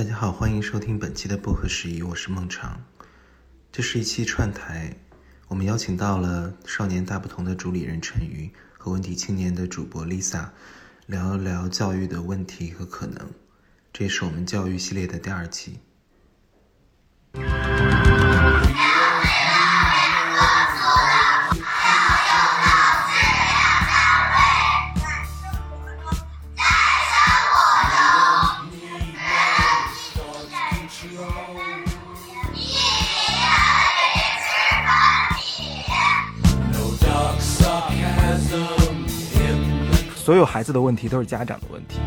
大家好，欢迎收听本期的薄荷十一，我是孟尝。这是一期串台，我们邀请到了少年大不同的主理人陈瑜和问题青年的主播 Lisa，聊一聊教育的问题和可能。这也是我们教育系列的第二期。所有孩子的问题都是家长的问题。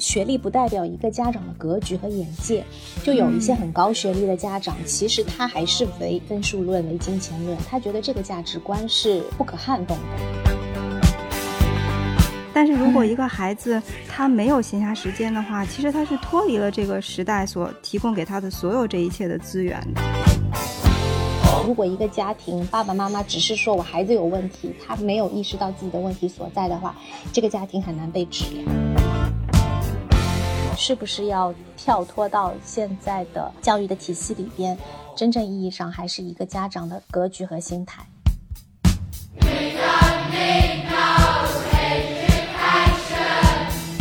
学历不代表一个家长的格局和眼界，就有一些很高学历的家长，其实他还是唯分数论、唯金钱论，他觉得这个价值观是不可撼动的。但是如果一个孩子他没有闲暇时间的话，其实他是脱离了这个时代所提供给他的所有这一切的资源的。如果一个家庭爸爸妈妈只是说我孩子有问题，他没有意识到自己的问题所在的话，这个家庭很难被治疗。是不是要跳脱到现在的教育的体系里边，真正意义上还是一个家长的格局和心态？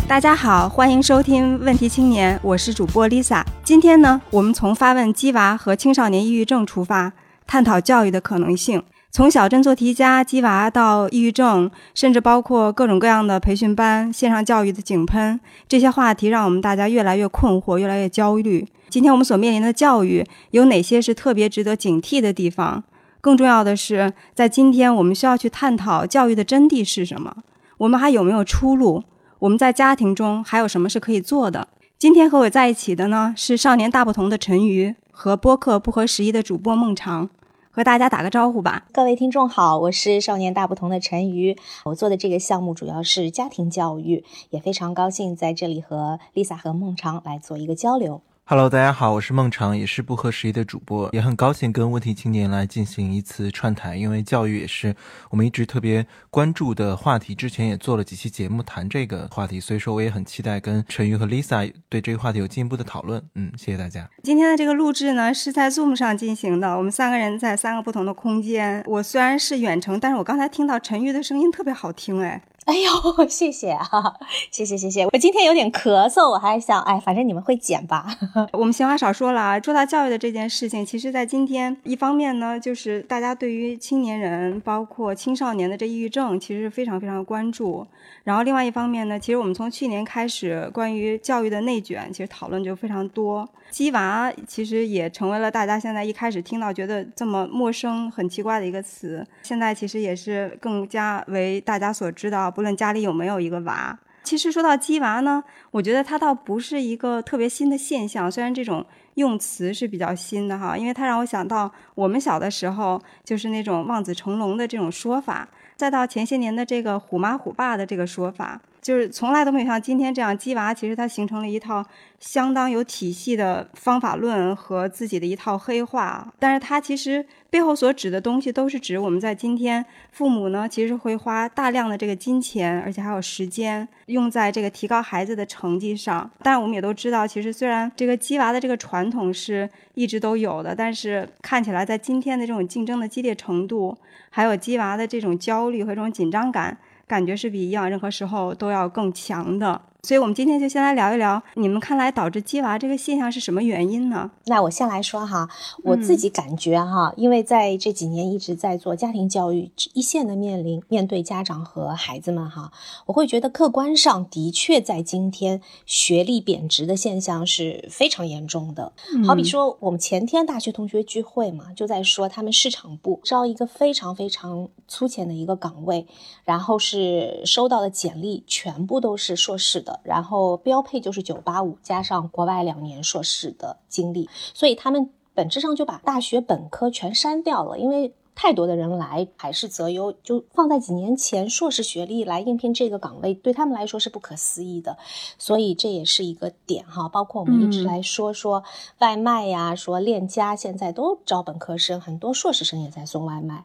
大家好，欢迎收听《问题青年》，我是主播 Lisa。今天呢，我们从发问鸡娃和青少年抑郁症出发。探讨教育的可能性，从小镇做题家、鸡娃到抑郁症，甚至包括各种各样的培训班、线上教育的井喷，这些话题让我们大家越来越困惑，越来越焦虑。今天我们所面临的教育有哪些是特别值得警惕的地方？更重要的是，在今天我们需要去探讨教育的真谛是什么？我们还有没有出路？我们在家庭中还有什么是可以做的？今天和我在一起的呢，是少年大不同的陈瑜和播客不合时宜的主播孟尝。和大家打个招呼吧，各位听众好，我是少年大不同的陈瑜，我做的这个项目主要是家庭教育，也非常高兴在这里和 Lisa 和孟尝来做一个交流。Hello，大家好，我是孟尝，也是不合时宜的主播，也很高兴跟问题青年来进行一次串台，因为教育也是我们一直特别关注的话题，之前也做了几期节目谈这个话题，所以说我也很期待跟陈瑜和 Lisa 对这个话题有进一步的讨论。嗯，谢谢大家。今天的这个录制呢是在 Zoom 上进行的，我们三个人在三个不同的空间。我虽然是远程，但是我刚才听到陈瑜的声音特别好听，哎。哎呦，谢谢啊，谢谢谢谢。我今天有点咳嗽，我还想，哎，反正你们会剪吧。我们闲话少说了啊，说到教育的这件事情，其实，在今天，一方面呢，就是大家对于青年人，包括青少年的这抑郁症，其实非常非常关注。然后，另外一方面呢，其实我们从去年开始，关于教育的内卷，其实讨论就非常多。鸡娃其实也成为了大家现在一开始听到觉得这么陌生、很奇怪的一个词。现在其实也是更加为大家所知道，不论家里有没有一个娃。其实说到鸡娃呢，我觉得它倒不是一个特别新的现象，虽然这种用词是比较新的哈，因为它让我想到我们小的时候就是那种望子成龙的这种说法，再到前些年的这个虎妈虎爸的这个说法。就是从来都没有像今天这样，鸡娃其实它形成了一套相当有体系的方法论和自己的一套黑话，但是它其实背后所指的东西都是指我们在今天父母呢，其实会花大量的这个金钱，而且还有时间用在这个提高孩子的成绩上。但我们也都知道，其实虽然这个鸡娃的这个传统是一直都有的，但是看起来在今天的这种竞争的激烈程度，还有鸡娃的这种焦虑和这种紧张感。感觉是比以往任何时候都要更强的。所以，我们今天就先来聊一聊，你们看来导致鸡娃这个现象是什么原因呢？那我先来说哈，我自己感觉哈，因为在这几年一直在做家庭教育一线的面临面对家长和孩子们哈，我会觉得客观上的确在今天学历贬值的现象是非常严重的。好比说，我们前天大学同学聚会嘛，就在说他们市场部招一个非常非常粗浅的一个岗位，然后是收到的简历全部都是硕士的。然后标配就是九八五加上国外两年硕士的经历，所以他们本质上就把大学本科全删掉了，因为太多的人来还是择优，就放在几年前硕士学历来应聘这个岗位，对他们来说是不可思议的，所以这也是一个点哈。包括我们一直来说说外卖呀，说链家现在都招本科生，很多硕士生也在送外卖。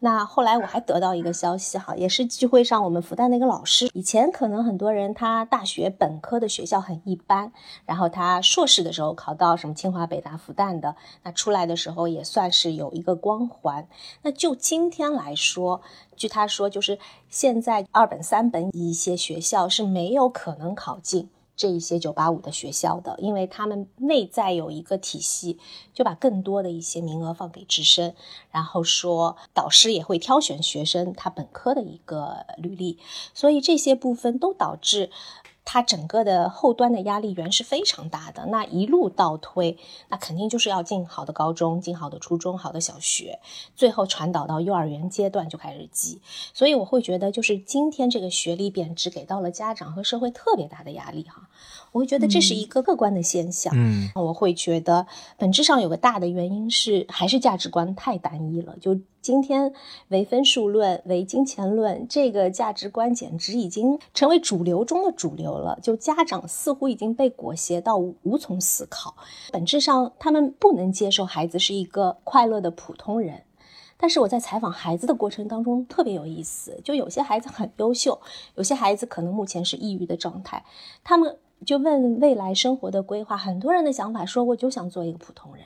那后来我还得到一个消息哈，也是聚会上我们复旦的一个老师，以前可能很多人他大学本科的学校很一般，然后他硕士的时候考到什么清华、北大、复旦的，那出来的时候也算是有一个光环。那就今天来说，据他说，就是现在二本、三本一些学校是没有可能考进。这一些九八五的学校的，因为他们内在有一个体系，就把更多的一些名额放给直升，然后说导师也会挑选学生他本科的一个履历，所以这些部分都导致。它整个的后端的压力源是非常大的，那一路倒推，那肯定就是要进好的高中，进好的初中，好的小学，最后传导到幼儿园阶段就开始积。所以我会觉得，就是今天这个学历贬值给到了家长和社会特别大的压力哈。我会觉得这是一个客观的现象。嗯，我会觉得本质上有个大的原因是还是价值观太单一了，就。今天唯分数论、唯金钱论这个价值观简直已经成为主流中的主流了。就家长似乎已经被裹挟到无从思考，本质上他们不能接受孩子是一个快乐的普通人。但是我在采访孩子的过程当中特别有意思，就有些孩子很优秀，有些孩子可能目前是抑郁的状态，他们。就问未来生活的规划，很多人的想法说我就想做一个普通人。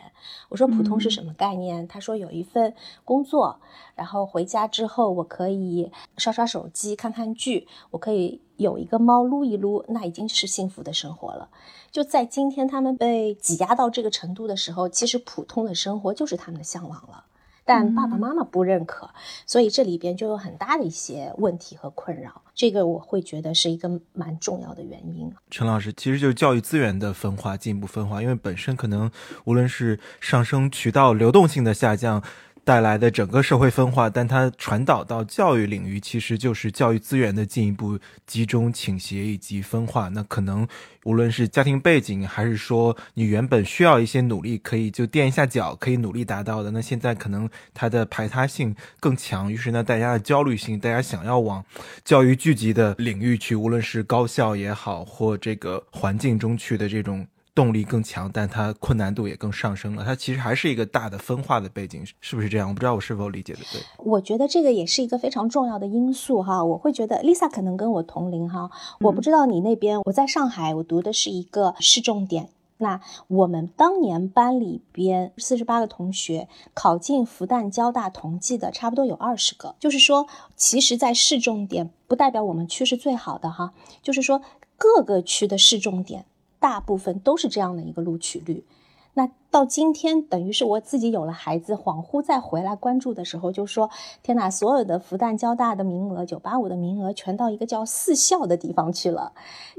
我说普通是什么概念？他说有一份工作，然后回家之后我可以刷刷手机、看看剧，我可以有一个猫撸一撸，那已经是幸福的生活了。就在今天他们被挤压到这个程度的时候，其实普通的生活就是他们的向往了。但爸爸妈妈不认可，所以这里边就有很大的一些问题和困扰。这个我会觉得是一个蛮重要的原因。陈老师，其实就是教育资源的分化，进一步分化，因为本身可能无论是上升渠道流动性的下降。带来的整个社会分化，但它传导到教育领域，其实就是教育资源的进一步集中倾斜以及分化。那可能无论是家庭背景，还是说你原本需要一些努力，可以就垫一下脚，可以努力达到的，那现在可能它的排他性更强，于是呢，大家的焦虑性，大家想要往教育聚集的领域去，无论是高校也好，或这个环境中去的这种。动力更强，但它困难度也更上升了。它其实还是一个大的分化的背景，是不是这样？我不知道我是否理解的对。我觉得这个也是一个非常重要的因素哈。我会觉得 Lisa 可能跟我同龄哈，我不知道你那边。我在上海，我读的是一个市重点。那我们当年班里边四十八个同学考进复旦、交大同济的，差不多有二十个。就是说，其实，在市重点不代表我们区是最好的哈。就是说，各个区的市重点。大部分都是这样的一个录取率，那到今天等于是我自己有了孩子，恍惚再回来关注的时候，就说天哪，所有的复旦交大的名额，九八五的名额全到一个叫四校的地方去了，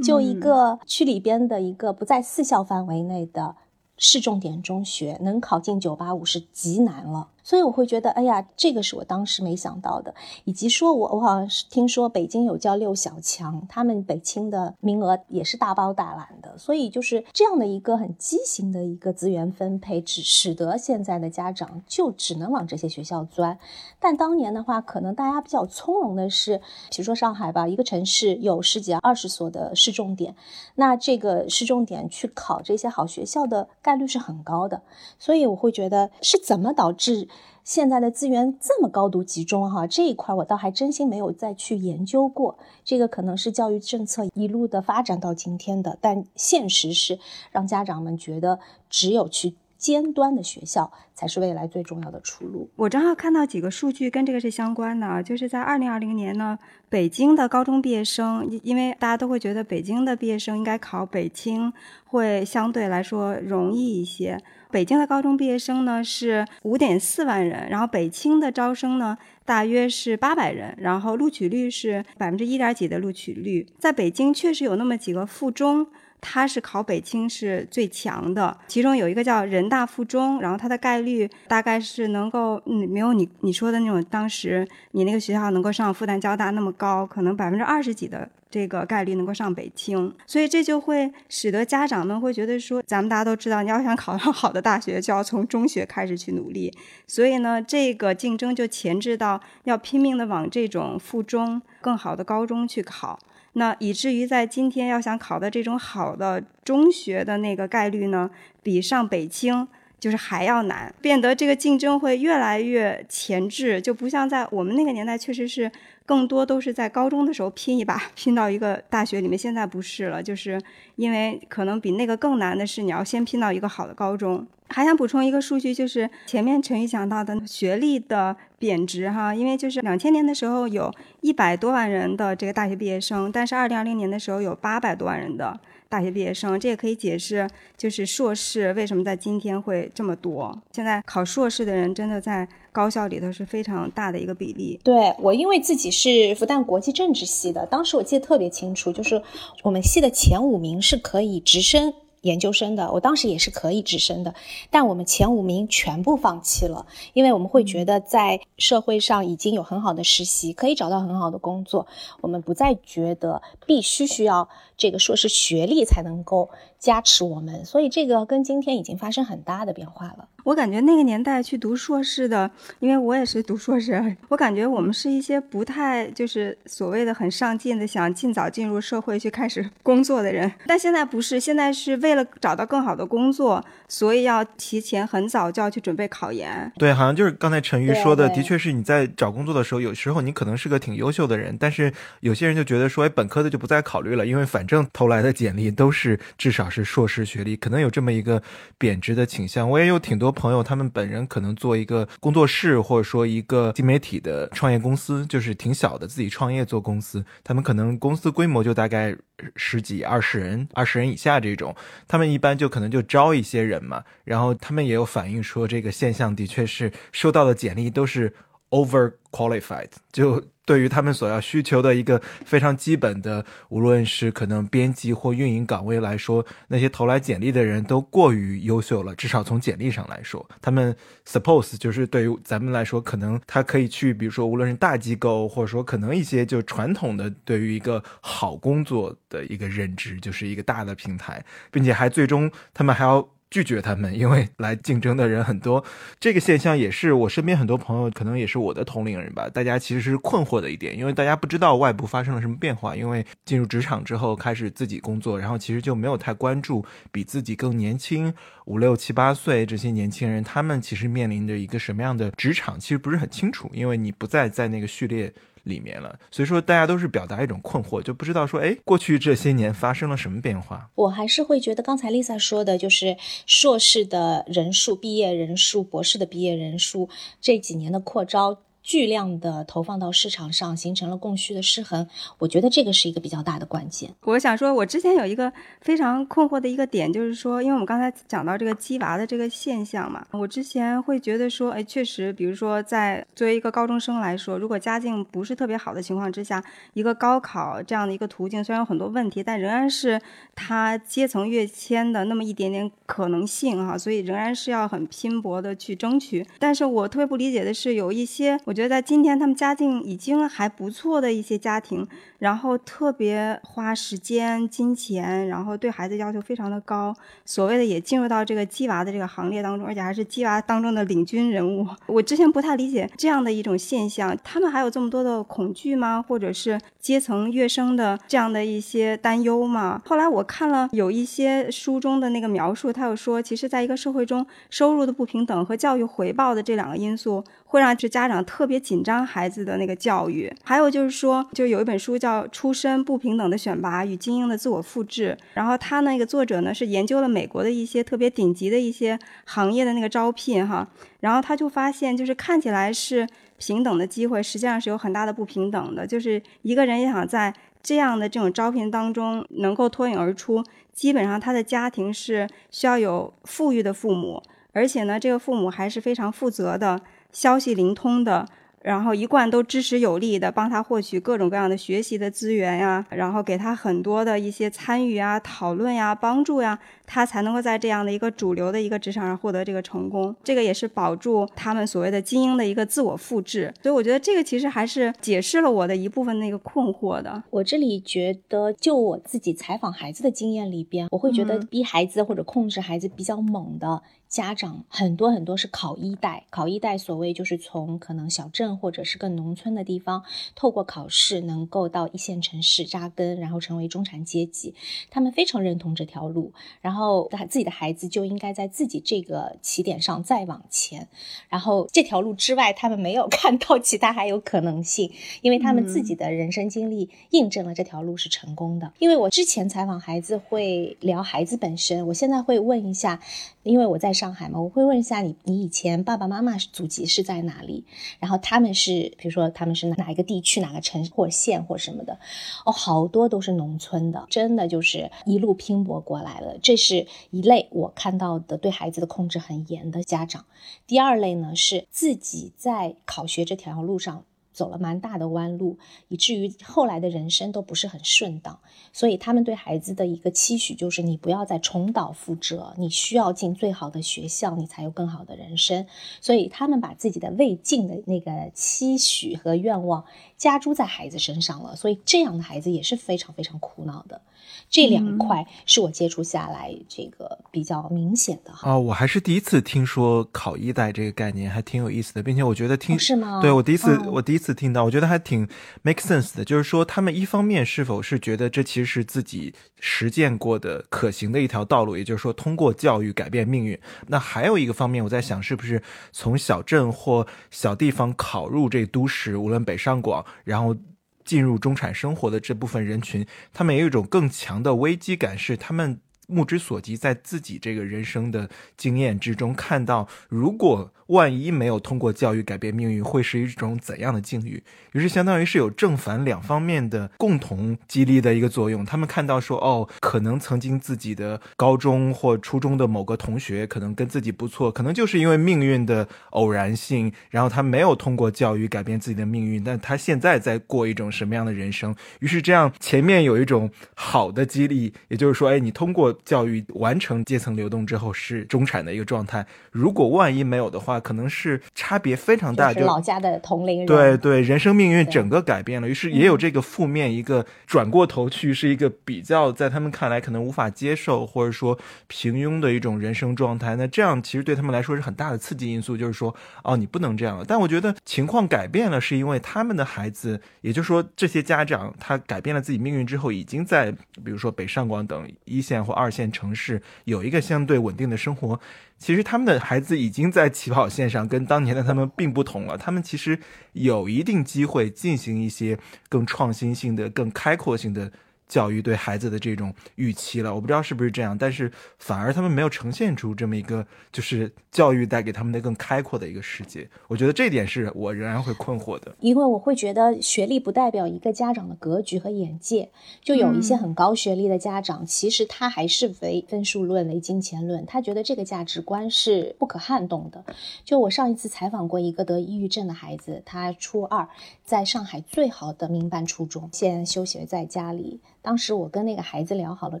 就一个区里边的一个不在四校范围内的市重点中学，能考进九八五是极难了。所以我会觉得，哎呀，这个是我当时没想到的，以及说我我好像是听说北京有叫六小强，他们北清的名额也是大包大揽的，所以就是这样的一个很畸形的一个资源分配，只使得现在的家长就只能往这些学校钻。但当年的话，可能大家比较从容的是，比如说上海吧，一个城市有十几二十所的市重点，那这个市重点去考这些好学校的概率是很高的，所以我会觉得是怎么导致。现在的资源这么高度集中，哈，这一块我倒还真心没有再去研究过。这个可能是教育政策一路的发展到今天的，但现实是让家长们觉得只有去尖端的学校才是未来最重要的出路。我正好看到几个数据跟这个是相关的，就是在二零二零年呢，北京的高中毕业生，因为大家都会觉得北京的毕业生应该考北清会相对来说容易一些。北京的高中毕业生呢是五点四万人，然后北清的招生呢大约是八百人，然后录取率是百分之一点几的录取率。在北京确实有那么几个附中，它是考北清是最强的，其中有一个叫人大附中，然后它的概率大概是能够，嗯，没有你你说的那种当时你那个学校能够上复旦交大那么高，可能百分之二十几的。这个概率能够上北清，所以这就会使得家长们会觉得说，咱们大家都知道，你要想考上好的大学，就要从中学开始去努力。所以呢，这个竞争就前置到要拼命的往这种附中、更好的高中去考。那以至于在今天要想考的这种好的中学的那个概率呢，比上北清就是还要难，变得这个竞争会越来越前置，就不像在我们那个年代，确实是更多都是在高中的时候拼一把，拼到一个大学里面。现在不是了，就是因为可能比那个更难的是，你要先拼到一个好的高中。还想补充一个数据，就是前面陈宇讲到的学历的贬值哈，因为就是两千年的时候有一百多万人的这个大学毕业生，但是二零二零年的时候有八百多万人的。大学毕业生，这也可以解释，就是硕士为什么在今天会这么多。现在考硕士的人真的在高校里头是非常大的一个比例。对我，因为自己是复旦国际政治系的，当时我记得特别清楚，就是我们系的前五名是可以直升。研究生的，我当时也是可以直升的，但我们前五名全部放弃了，因为我们会觉得在社会上已经有很好的实习，可以找到很好的工作，我们不再觉得必须需要这个硕士学历才能够加持我们，所以这个跟今天已经发生很大的变化了。我感觉那个年代去读硕士的，因为我也是读硕士，我感觉我们是一些不太就是所谓的很上进的，想尽早进入社会去开始工作的人。但现在不是，现在是为了找到更好的工作，所以要提前很早就要去准备考研。对，好像就是刚才陈瑜说的，的确是你在找工作的时候，有时候你可能是个挺优秀的人，但是有些人就觉得说，哎，本科的就不再考虑了，因为反正正投来的简历都是至少是硕士学历，可能有这么一个贬值的倾向。我也有挺多。朋友他们本人可能做一个工作室，或者说一个新媒体的创业公司，就是挺小的，自己创业做公司。他们可能公司规模就大概十几、二十人，二十人以下这种。他们一般就可能就招一些人嘛。然后他们也有反映说，这个现象的确是收到的简历都是 over qualified，就。对于他们所要需求的一个非常基本的，无论是可能编辑或运营岗位来说，那些投来简历的人都过于优秀了。至少从简历上来说，他们 suppose 就是对于咱们来说，可能他可以去，比如说无论是大机构，或者说可能一些就传统的对于一个好工作的一个认知，就是一个大的平台，并且还最终他们还要。拒绝他们，因为来竞争的人很多。这个现象也是我身边很多朋友，可能也是我的同龄人吧。大家其实是困惑的一点，因为大家不知道外部发生了什么变化。因为进入职场之后开始自己工作，然后其实就没有太关注比自己更年轻五六七八岁这些年轻人，他们其实面临着一个什么样的职场，其实不是很清楚，因为你不再在那个序列。里面了，所以说大家都是表达一种困惑，就不知道说，哎，过去这些年发生了什么变化？我还是会觉得刚才 Lisa 说的，就是硕士的人数、毕业人数、博士的毕业人数这几年的扩招。巨量的投放到市场上，形成了供需的失衡。我觉得这个是一个比较大的关键。我想说，我之前有一个非常困惑的一个点，就是说，因为我们刚才讲到这个鸡娃的这个现象嘛，我之前会觉得说，哎，确实，比如说在作为一个高中生来说，如果家境不是特别好的情况之下，一个高考这样的一个途径，虽然有很多问题，但仍然是他阶层跃迁的那么一点点可能性哈，所以仍然是要很拼搏的去争取。但是我特别不理解的是，有一些。我觉得在今天，他们家境已经还不错的一些家庭，然后特别花时间、金钱，然后对孩子要求非常的高，所谓的也进入到这个鸡娃的这个行列当中，而且还是鸡娃当中的领军人物。我之前不太理解这样的一种现象，他们还有这么多的恐惧吗？或者是阶层跃升的这样的一些担忧吗？后来我看了有一些书中的那个描述，他有说，其实在一个社会中，收入的不平等和教育回报的这两个因素。会让这家长特别紧张孩子的那个教育，还有就是说，就有一本书叫《出身不平等的选拔与精英的自我复制》，然后他那个作者呢是研究了美国的一些特别顶级的一些行业的那个招聘哈，然后他就发现，就是看起来是平等的机会，实际上是有很大的不平等的，就是一个人也想在这样的这种招聘当中能够脱颖而出，基本上他的家庭是需要有富裕的父母，而且呢，这个父母还是非常负责的。消息灵通的。然后一贯都支持有力的，帮他获取各种各样的学习的资源呀，然后给他很多的一些参与啊、讨论呀、帮助呀，他才能够在这样的一个主流的一个职场上获得这个成功。这个也是保住他们所谓的精英的一个自我复制。所以我觉得这个其实还是解释了我的一部分那个困惑的。我这里觉得，就我自己采访孩子的经验里边，我会觉得逼孩子或者控制孩子比较猛的家长很多很多是考一代，考一代所谓就是从可能小镇。或者是更农村的地方，透过考试能够到一线城市扎根，然后成为中产阶级。他们非常认同这条路，然后他自己的孩子就应该在自己这个起点上再往前。然后这条路之外，他们没有 看到其他还有可能性，因为他们自己的人生经历印证了这条路是成功的。因为我之前采访孩子会聊孩子本身，我现在会问一下。因为我在上海嘛，我会问一下你，你以前爸爸妈妈祖籍是在哪里？然后他们是，比如说他们是哪一个地区、哪个城或县或什么的？哦，好多都是农村的，真的就是一路拼搏过来了。这是一类我看到的对孩子的控制很严的家长。第二类呢是自己在考学这条路上。走了蛮大的弯路，以至于后来的人生都不是很顺当。所以他们对孩子的一个期许就是：你不要再重蹈覆辙，你需要进最好的学校，你才有更好的人生。所以他们把自己的未尽的那个期许和愿望加诸在孩子身上了。所以这样的孩子也是非常非常苦恼的。这两块是我接触下来这个比较明显的哈。哦，我还是第一次听说考一代这个概念，还挺有意思的，并且我觉得听是吗？对我第一次我第一次听到，我觉得还挺 make sense 的。就是说，他们一方面是否是觉得这其实是自己实践过的可行的一条道路，也就是说通过教育改变命运。那还有一个方面，我在想是不是从小镇或小地方考入这都市，无论北上广，然后。进入中产生活的这部分人群，他们也有一种更强的危机感，是他们目之所及，在自己这个人生的经验之中看到，如果。万一没有通过教育改变命运，会是一种怎样的境遇？于是相当于是有正反两方面的共同激励的一个作用。他们看到说，哦，可能曾经自己的高中或初中的某个同学，可能跟自己不错，可能就是因为命运的偶然性，然后他没有通过教育改变自己的命运，但他现在在过一种什么样的人生？于是这样前面有一种好的激励，也就是说，哎，你通过教育完成阶层流动之后是中产的一个状态。如果万一没有的话，可能是差别非常大，就老家的同龄人，对对，人生命运整个改变了，于是也有这个负面一个转过头去，是一个比较在他们看来可能无法接受或者说平庸的一种人生状态。那这样其实对他们来说是很大的刺激因素，就是说哦，你不能这样了。但我觉得情况改变了，是因为他们的孩子，也就是说这些家长他改变了自己命运之后，已经在比如说北上广等一线或二线城市有一个相对稳定的生活。其实他们的孩子已经在起跑线上，跟当年的他们并不同了。他们其实有一定机会进行一些更创新性的、更开阔性的。教育对孩子的这种预期了，我不知道是不是这样，但是反而他们没有呈现出这么一个，就是教育带给他们的更开阔的一个世界。我觉得这点是我仍然会困惑的，因为我会觉得学历不代表一个家长的格局和眼界。就有一些很高学历的家长，其实他还是唯分数论、唯金钱论，他觉得这个价值观是不可撼动的。就我上一次采访过一个得抑郁症的孩子，他初二在上海最好的民办初中，现在休学在家里。当时我跟那个孩子聊好了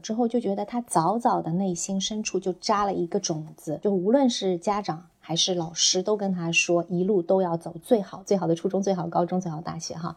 之后，就觉得他早早的内心深处就扎了一个种子，就无论是家长还是老师，都跟他说一路都要走最好最好的初中、最好高中、最好大学哈。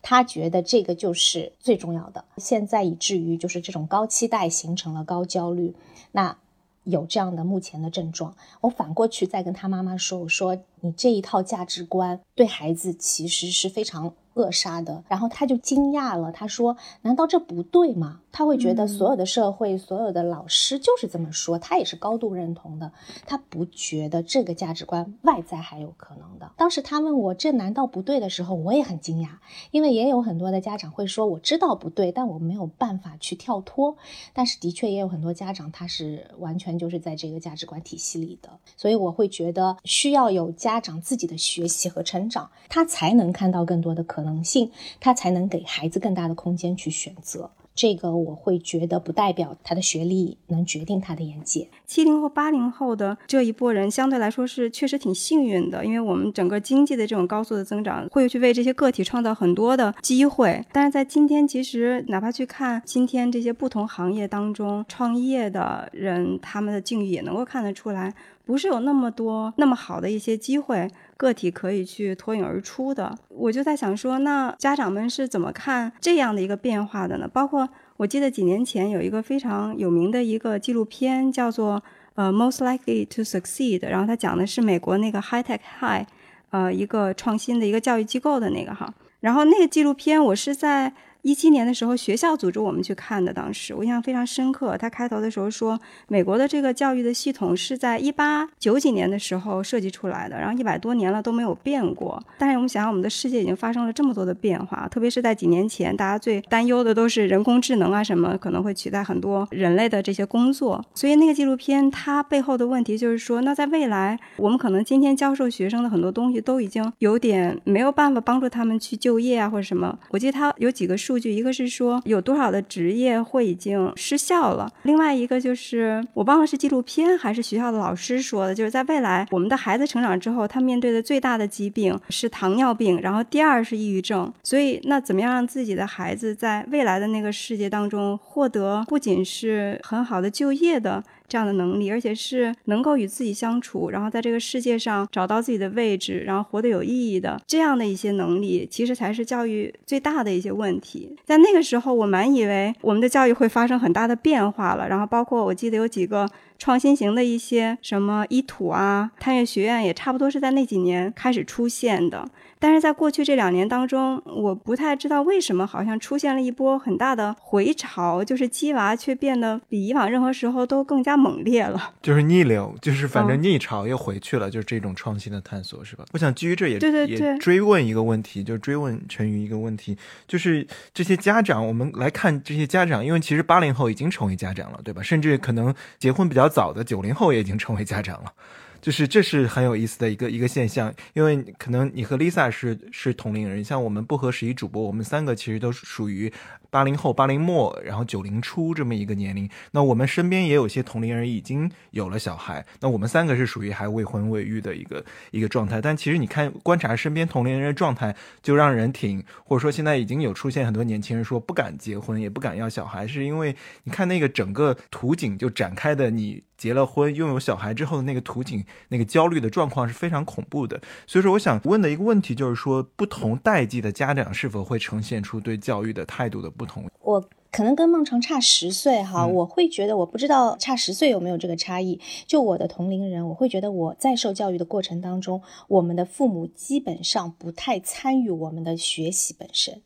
他觉得这个就是最重要的。现在以至于就是这种高期待形成了高焦虑，那有这样的目前的症状。我反过去再跟他妈妈说，我说你这一套价值观对孩子其实是非常。扼杀的，然后他就惊讶了，他说：“难道这不对吗？”他会觉得所有的社会、所有的老师就是这么说，他也是高度认同的。他不觉得这个价值观外在还有可能的。当时他问我这难道不对的时候，我也很惊讶，因为也有很多的家长会说我知道不对，但我没有办法去跳脱。但是的确也有很多家长他是完全就是在这个价值观体系里的，所以我会觉得需要有家长自己的学习和成长，他才能看到更多的可能能性，他才能给孩子更大的空间去选择。这个我会觉得不代表他的学历能决定他的眼界。七零后、八零后的这一波人相对来说是确实挺幸运的，因为我们整个经济的这种高速的增长，会去为这些个体创造很多的机会。但是在今天，其实哪怕去看今天这些不同行业当中创业的人，他们的境遇也能够看得出来。不是有那么多那么好的一些机会，个体可以去脱颖而出的。我就在想说，那家长们是怎么看这样的一个变化的呢？包括我记得几年前有一个非常有名的一个纪录片，叫做呃《Most Likely to Succeed》，然后它讲的是美国那个 High Tech High。呃一个创新的一个教育机构的那个哈。然后那个纪录片我是在。一七年的时候，学校组织我们去看的。当时我印象非常深刻。他开头的时候说，美国的这个教育的系统是在一八九几年的时候设计出来的，然后一百多年了都没有变过。但是我们想想，我们的世界已经发生了这么多的变化，特别是在几年前，大家最担忧的都是人工智能啊什么可能会取代很多人类的这些工作。所以那个纪录片它背后的问题就是说，那在未来，我们可能今天教授学生的很多东西都已经有点没有办法帮助他们去就业啊或者什么。我记得他有几个。数数据一个是说有多少的职业会已经失效了，另外一个就是我忘了是纪录片还是学校的老师说的，就是在未来我们的孩子成长之后，他面对的最大的疾病是糖尿病，然后第二是抑郁症。所以那怎么样让自己的孩子在未来的那个世界当中获得不仅是很好的就业的？这样的能力，而且是能够与自己相处，然后在这个世界上找到自己的位置，然后活得有意义的这样的一些能力，其实才是教育最大的一些问题。在那个时候，我蛮以为我们的教育会发生很大的变化了，然后包括我记得有几个。创新型的一些什么一土啊，探月学院也差不多是在那几年开始出现的。但是在过去这两年当中，我不太知道为什么，好像出现了一波很大的回潮，就是鸡娃却变得比以往任何时候都更加猛烈了。就是逆流，就是反正逆潮又回去了，就是这种创新的探索，是吧？我想基于这也对对也追问一个问题，就追问陈瑜一个问题，就是这些家长，我们来看这些家长，因为其实八零后已经成为家长了，对吧？甚至可能结婚比较。早的九零后也已经成为家长了，就是这是很有意思的一个一个现象，因为可能你和 Lisa 是是同龄人，像我们不合时宜主播，我们三个其实都属于。八零后、八零末，然后九零初这么一个年龄，那我们身边也有些同龄人已经有了小孩，那我们三个是属于还未婚未育的一个一个状态。但其实你看，观察身边同龄人的状态，就让人挺，或者说现在已经有出现很多年轻人说不敢结婚，也不敢要小孩，是因为你看那个整个图景就展开的，你结了婚、拥有小孩之后的那个图景，那个焦虑的状况是非常恐怖的。所以说，我想问的一个问题就是说，不同代际的家长是否会呈现出对教育的态度的？同，我可能跟孟成差十岁哈，我会觉得我不知道差十岁有没有这个差异。就我的同龄人，我会觉得我在受教育的过程当中，我们的父母基本上不太参与我们的学习本身。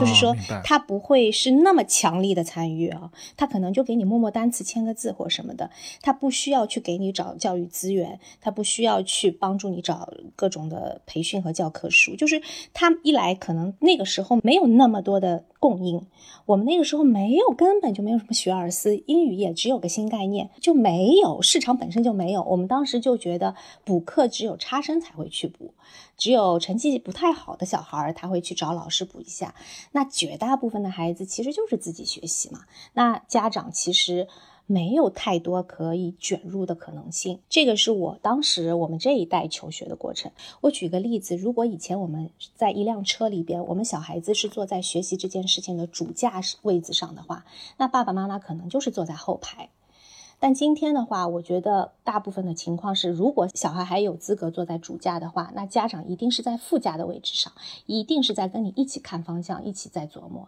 就是说，他不会是那么强力的参与啊，他可能就给你默默单词、签个字或什么的，他不需要去给你找教育资源，他不需要去帮助你找各种的培训和教科书。就是他一来，可能那个时候没有那么多的供应，我们那个时候没有，根本就没有什么学而思，英语也只有个新概念，就没有市场本身就没有。我们当时就觉得补课只有差生才会去补。只有成绩不太好的小孩儿，他会去找老师补一下。那绝大部分的孩子其实就是自己学习嘛。那家长其实没有太多可以卷入的可能性。这个是我当时我们这一代求学的过程。我举个例子，如果以前我们在一辆车里边，我们小孩子是坐在学习这件事情的主驾位置上的话，那爸爸妈妈可能就是坐在后排。但今天的话，我觉得大部分的情况是，如果小孩还有资格坐在主驾的话，那家长一定是在副驾的位置上，一定是在跟你一起看方向，一起在琢磨。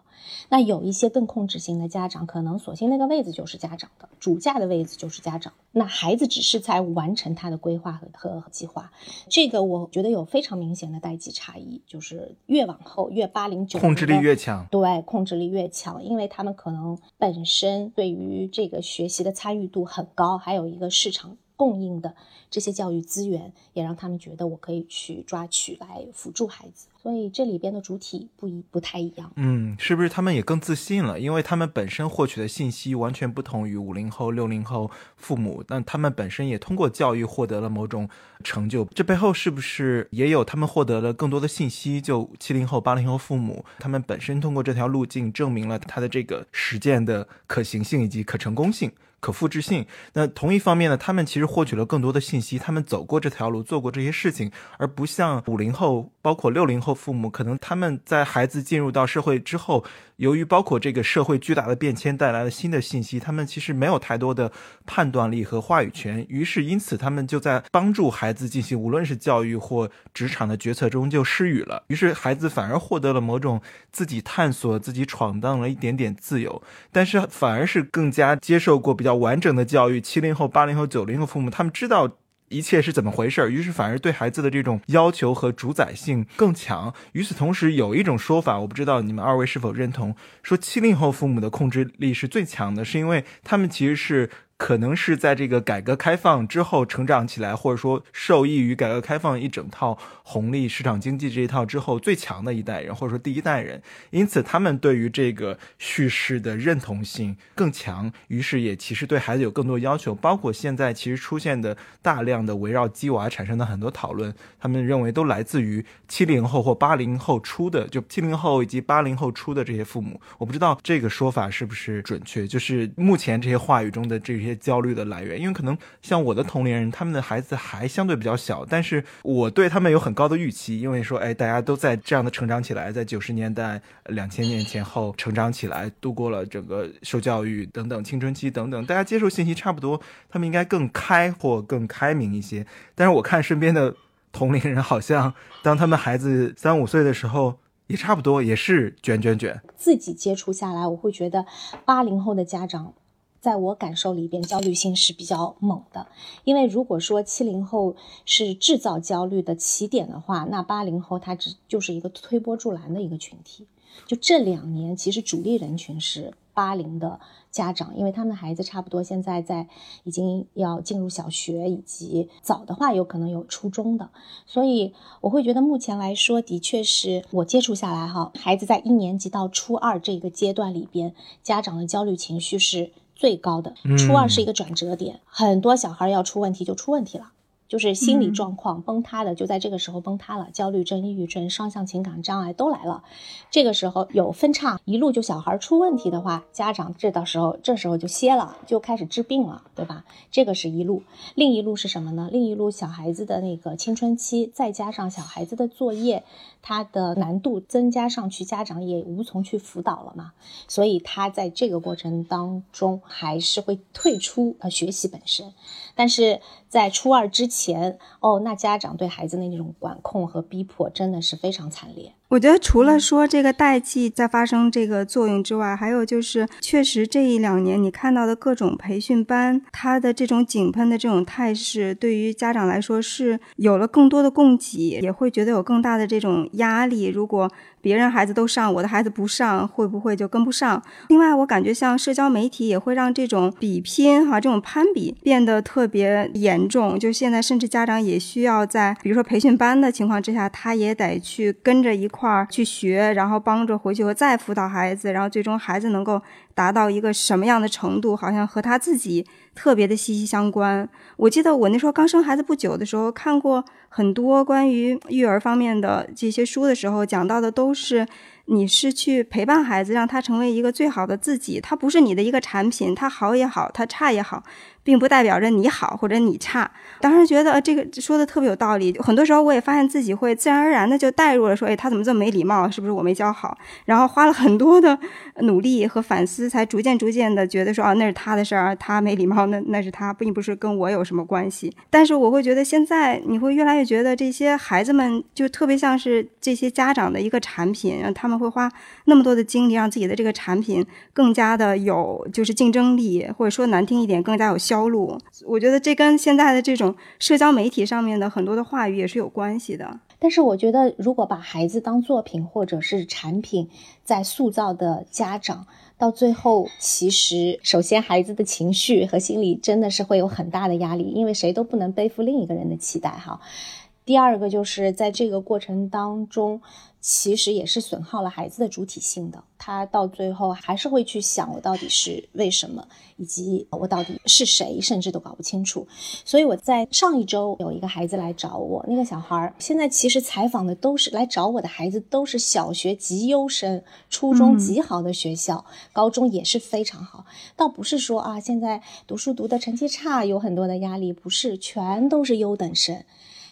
那有一些更控制型的家长，可能索性那个位置就是家长的，主驾的位置就是家长，那孩子只是在完成他的规划和和计划。这个我觉得有非常明显的代际差异，就是越往后越八零九，控制力越强，对，控制力越强，因为他们可能本身对于这个学习的参与度。度很高，还有一个市场供应的这些教育资源，也让他们觉得我可以去抓取来辅助孩子，所以这里边的主体不一不太一样。嗯，是不是他们也更自信了？因为他们本身获取的信息完全不同于五零后、六零后父母，但他们本身也通过教育获得了某种成就。这背后是不是也有他们获得了更多的信息？就七零后、八零后父母，他们本身通过这条路径证明了他的这个实践的可行性以及可成功性。可复制性。那同一方面呢，他们其实获取了更多的信息，他们走过这条路，做过这些事情，而不像五零后，包括六零后父母，可能他们在孩子进入到社会之后。由于包括这个社会巨大的变迁带来了新的信息，他们其实没有太多的判断力和话语权，于是因此他们就在帮助孩子进行无论是教育或职场的决策中就失语了。于是孩子反而获得了某种自己探索、自己闯荡了一点点自由，但是反而是更加接受过比较完整的教育。七零后、八零后、九零后父母，他们知道。一切是怎么回事，于是反而对孩子的这种要求和主宰性更强。与此同时，有一种说法，我不知道你们二位是否认同，说七零后父母的控制力是最强的，是因为他们其实是。可能是在这个改革开放之后成长起来，或者说受益于改革开放一整套红利、市场经济这一套之后最强的一代人，或者说第一代人，因此他们对于这个叙事的认同性更强，于是也其实对孩子有更多要求。包括现在其实出现的大量的围绕鸡娃产生的很多讨论，他们认为都来自于七零后或八零后初的，就七零后以及八零后初的这些父母。我不知道这个说法是不是准确，就是目前这些话语中的这些。焦虑的来源，因为可能像我的同龄人，他们的孩子还相对比较小，但是我对他们有很高的预期，因为说，哎，大家都在这样的成长起来，在九十年代、两千年前后成长起来，度过了整个受教育等等青春期等等，大家接受信息差不多，他们应该更开或更开明一些。但是我看身边的同龄人，好像当他们孩子三五岁的时候，也差不多也是卷卷卷。自己接触下来，我会觉得八零后的家长。在我感受里边，焦虑性是比较猛的。因为如果说七零后是制造焦虑的起点的话，那八零后他只就是一个推波助澜的一个群体。就这两年，其实主力人群是八零的家长，因为他们的孩子差不多现在在已经要进入小学，以及早的话有可能有初中的。所以我会觉得目前来说，的确是我接触下来哈，孩子在一年级到初二这个阶段里边，家长的焦虑情绪是。最高的初二是一个转折点，很多小孩要出问题就出问题了。就是心理状况崩塌的，就在这个时候崩塌了。焦虑症、抑郁症、双向情感障碍都来了。这个时候有分叉，一路就小孩出问题的话，家长这到时候这时候就歇了，就开始治病了，对吧？这个是一路。另一路是什么呢？另一路小孩子的那个青春期，再加上小孩子的作业，他的难度增加上去，家长也无从去辅导了嘛。所以他在这个过程当中还是会退出呃学习本身，但是。在初二之前，哦，那家长对孩子的那种管控和逼迫真的是非常惨烈。我觉得除了说这个代际在发生这个作用之外，还有就是确实这一两年你看到的各种培训班，它的这种井喷的这种态势，对于家长来说是有了更多的供给，也会觉得有更大的这种压力。如果别人孩子都上，我的孩子不上，会不会就跟不上？另外，我感觉像社交媒体也会让这种比拼哈，这种攀比变得特别严重。就现在，甚至家长也需要在，比如说培训班的情况之下，他也得去跟着一块儿去学，然后帮着回去和再辅导孩子，然后最终孩子能够达到一个什么样的程度，好像和他自己特别的息息相关。我记得我那时候刚生孩子不久的时候，看过。很多关于育儿方面的这些书的时候，讲到的都是。你是去陪伴孩子，让他成为一个最好的自己。他不是你的一个产品，他好也好，他差也好，并不代表着你好或者你差。当时觉得这个说的特别有道理。很多时候我也发现自己会自然而然的就带入了，说，哎，他怎么这么没礼貌？是不是我没教好？然后花了很多的努力和反思，才逐渐逐渐的觉得说，啊，那是他的事儿，他没礼貌，那那是他，并不是跟我有什么关系。但是我会觉得现在你会越来越觉得这些孩子们就特别像是这些家长的一个产品，他们。会花那么多的精力让自己的这个产品更加的有就是竞争力，或者说难听一点，更加有效销路。我觉得这跟现在的这种社交媒体上面的很多的话语也是有关系的。但是我觉得，如果把孩子当作品或者是产品在塑造的家长，到最后其实首先孩子的情绪和心理真的是会有很大的压力，因为谁都不能背负另一个人的期待哈。第二个就是在这个过程当中，其实也是损耗了孩子的主体性的。他到最后还是会去想我到底是为什么，以及我到底是谁，甚至都搞不清楚。所以我在上一周有一个孩子来找我，那个小孩儿现在其实采访的都是来找我的孩子，都是小学极优生、初中极好的学校，高中也是非常好。倒不是说啊，现在读书读的成绩差，有很多的压力，不是，全都是优等生。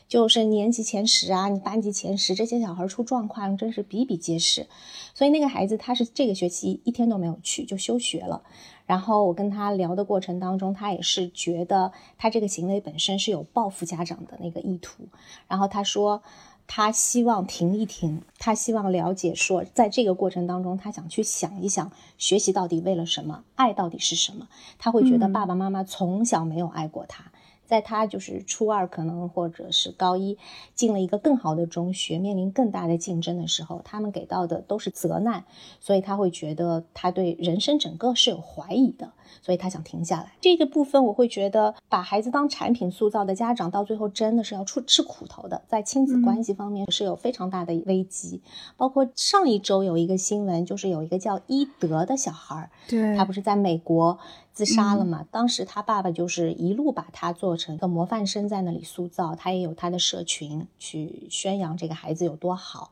就是年级前十啊，你班级前十，这些小孩出状况真是比比皆是。所以那个孩子他是这个学期一天都没有去，就休学了。然后我跟他聊的过程当中，他也是觉得他这个行为本身是有报复家长的那个意图。然后他说。他希望停一停，他希望了解说，在这个过程当中，他想去想一想，学习到底为了什么，爱到底是什么。他会觉得爸爸妈妈从小没有爱过他，在他就是初二可能或者是高一进了一个更好的中学，面临更大的竞争的时候，他们给到的都是责难，所以他会觉得他对人生整个是有怀疑的，所以他想停下来。这个部分我会觉得，把孩子当产品塑造的家长，到最后真的是要出吃苦头的，在亲子关系方面是有非常大的危机。包括上一周有一个新闻，就是有一个叫伊德的小孩，对他不是在美国。自杀了嘛？当时他爸爸就是一路把他做成一个模范生，在那里塑造。他也有他的社群去宣扬这个孩子有多好。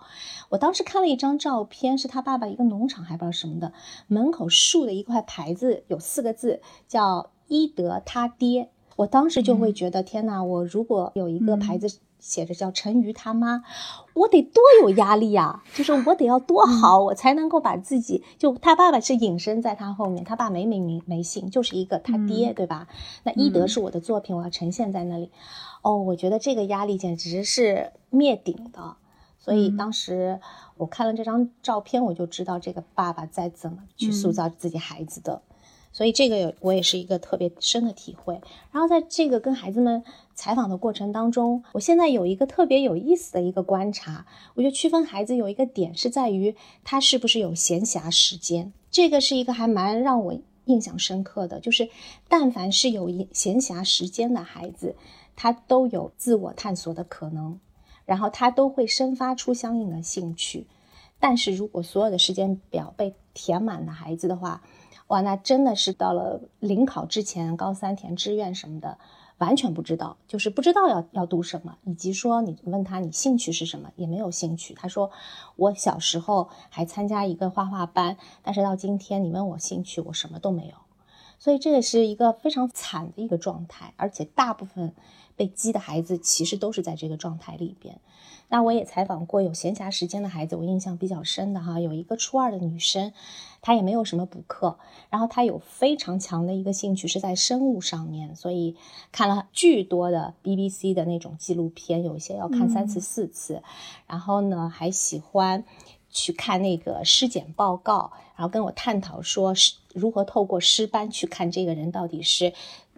我当时看了一张照片，是他爸爸一个农场还不知道什么的门口竖的一块牌子，有四个字叫“伊德他爹”。我当时就会觉得，天哪！我如果有一个牌子。写着叫陈瑜他妈，我得多有压力呀！就是我得要多好，我才能够把自己就他爸爸是隐身在他后面，他爸没名没姓，就是一个他爹，对吧？那一德是我的作品，我要呈现在那里。哦，我觉得这个压力简直是灭顶的。所以当时我看了这张照片，我就知道这个爸爸在怎么去塑造自己孩子的。所以这个我也是一个特别深的体会。然后在这个跟孩子们采访的过程当中，我现在有一个特别有意思的一个观察，我觉得区分孩子有一个点是在于他是不是有闲暇时间。这个是一个还蛮让我印象深刻的，就是但凡是有闲暇时间的孩子，他都有自我探索的可能，然后他都会生发出相应的兴趣。但是如果所有的时间表被填满的孩子的话，哇，那真的是到了临考之前，高三填志愿什么的，完全不知道，就是不知道要要读什么，以及说你问他你兴趣是什么，也没有兴趣。他说我小时候还参加一个画画班，但是到今天你问我兴趣，我什么都没有。所以这也是一个非常惨的一个状态，而且大部分被激的孩子其实都是在这个状态里边。那我也采访过有闲暇时间的孩子，我印象比较深的哈，有一个初二的女生，她也没有什么补课，然后她有非常强的一个兴趣是在生物上面，所以看了巨多的 BBC 的那种纪录片，有一些要看三次四次，然后呢还喜欢去看那个尸检报告，然后跟我探讨说是如何透过尸斑去看这个人到底是。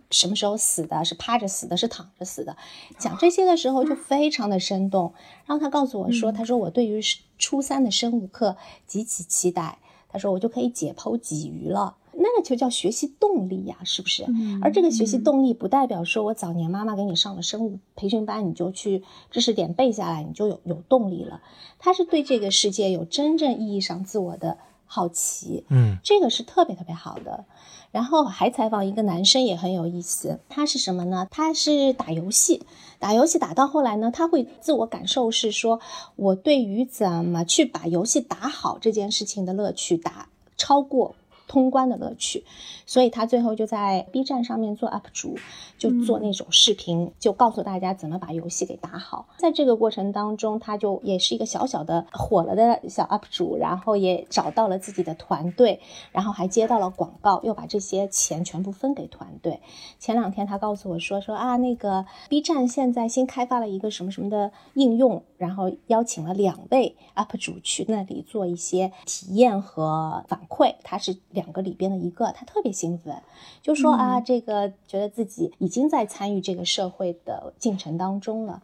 什么时候死的？是趴着死的，是躺着死的？讲这些的时候就非常的生动。然后他告诉我说：“他说我对于初三的生物课极其期待。他说我就可以解剖鲫鱼了，那个就叫学习动力呀，是不是？而这个学习动力不代表说我早年妈妈给你上了生物培训班，你就去知识点背下来，你就有有动力了。他是对这个世界有真正意义上自我的好奇，嗯，这个是特别特别好的。”然后还采访一个男生也很有意思，他是什么呢？他是打游戏，打游戏打到后来呢，他会自我感受是说，我对于怎么去把游戏打好这件事情的乐趣，打超过。通关的乐趣，所以他最后就在 B 站上面做 UP 主，就做那种视频，就告诉大家怎么把游戏给打好。在这个过程当中，他就也是一个小小的火了的小 UP 主，然后也找到了自己的团队，然后还接到了广告，又把这些钱全部分给团队。前两天他告诉我说说啊，那个 B 站现在新开发了一个什么什么的应用，然后邀请了两位 UP 主去那里做一些体验和反馈，他是。两个里边的一个，他特别兴奋，就说啊，这个觉得自己已经在参与这个社会的进程当中了。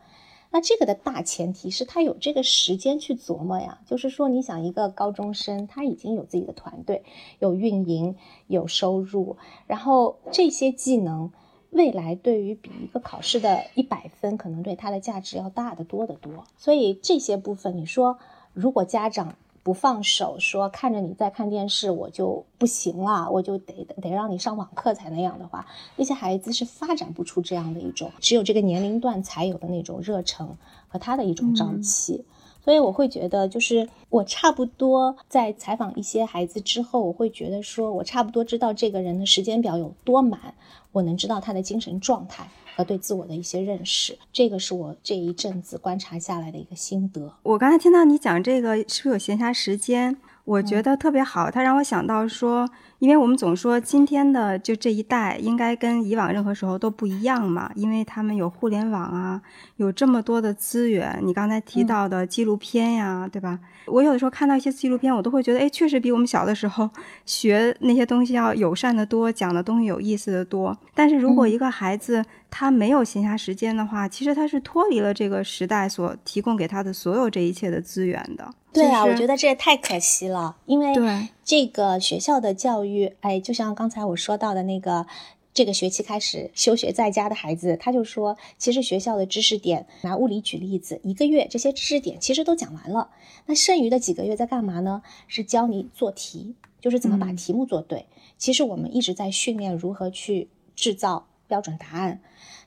那这个的大前提是他有这个时间去琢磨呀。就是说，你想一个高中生，他已经有自己的团队，有运营，有收入，然后这些技能，未来对于比一个考试的一百分，可能对他的价值要大得多得多。所以这些部分，你说如果家长。不放手，说看着你在看电视，我就不行了，我就得得让你上网课才那样的话，那些孩子是发展不出这样的一种，只有这个年龄段才有的那种热忱和他的一种朝气。所以我会觉得，就是我差不多在采访一些孩子之后，我会觉得说我差不多知道这个人的时间表有多满，我能知道他的精神状态。和对自我的一些认识，这个是我这一阵子观察下来的一个心得。我刚才听到你讲这个，是不是有闲暇时间？我觉得特别好，它让我想到说。因为我们总说今天的就这一代应该跟以往任何时候都不一样嘛，因为他们有互联网啊，有这么多的资源。你刚才提到的纪录片呀，对吧？我有的时候看到一些纪录片，我都会觉得，哎，确实比我们小的时候学那些东西要友善的多，讲的东西有意思的多。但是如果一个孩子他没有闲暇时间的话，其实他是脱离了这个时代所提供给他的所有这一切的资源的。对啊，我觉得这也太可惜了，因为对这个学校的教育，哎，就像刚才我说到的那个。这个学期开始休学在家的孩子，他就说，其实学校的知识点，拿物理举例子，一个月这些知识点其实都讲完了，那剩余的几个月在干嘛呢？是教你做题，就是怎么把嗯题目做对。其实我们一直在训练如何去制造标准答案，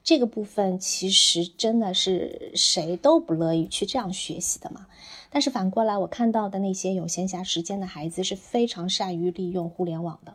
这个部分其实真的是谁都不乐意去这样学习的嘛。但是反过来，我看到的那些有闲暇时间的孩子是非常善于利用互联网的。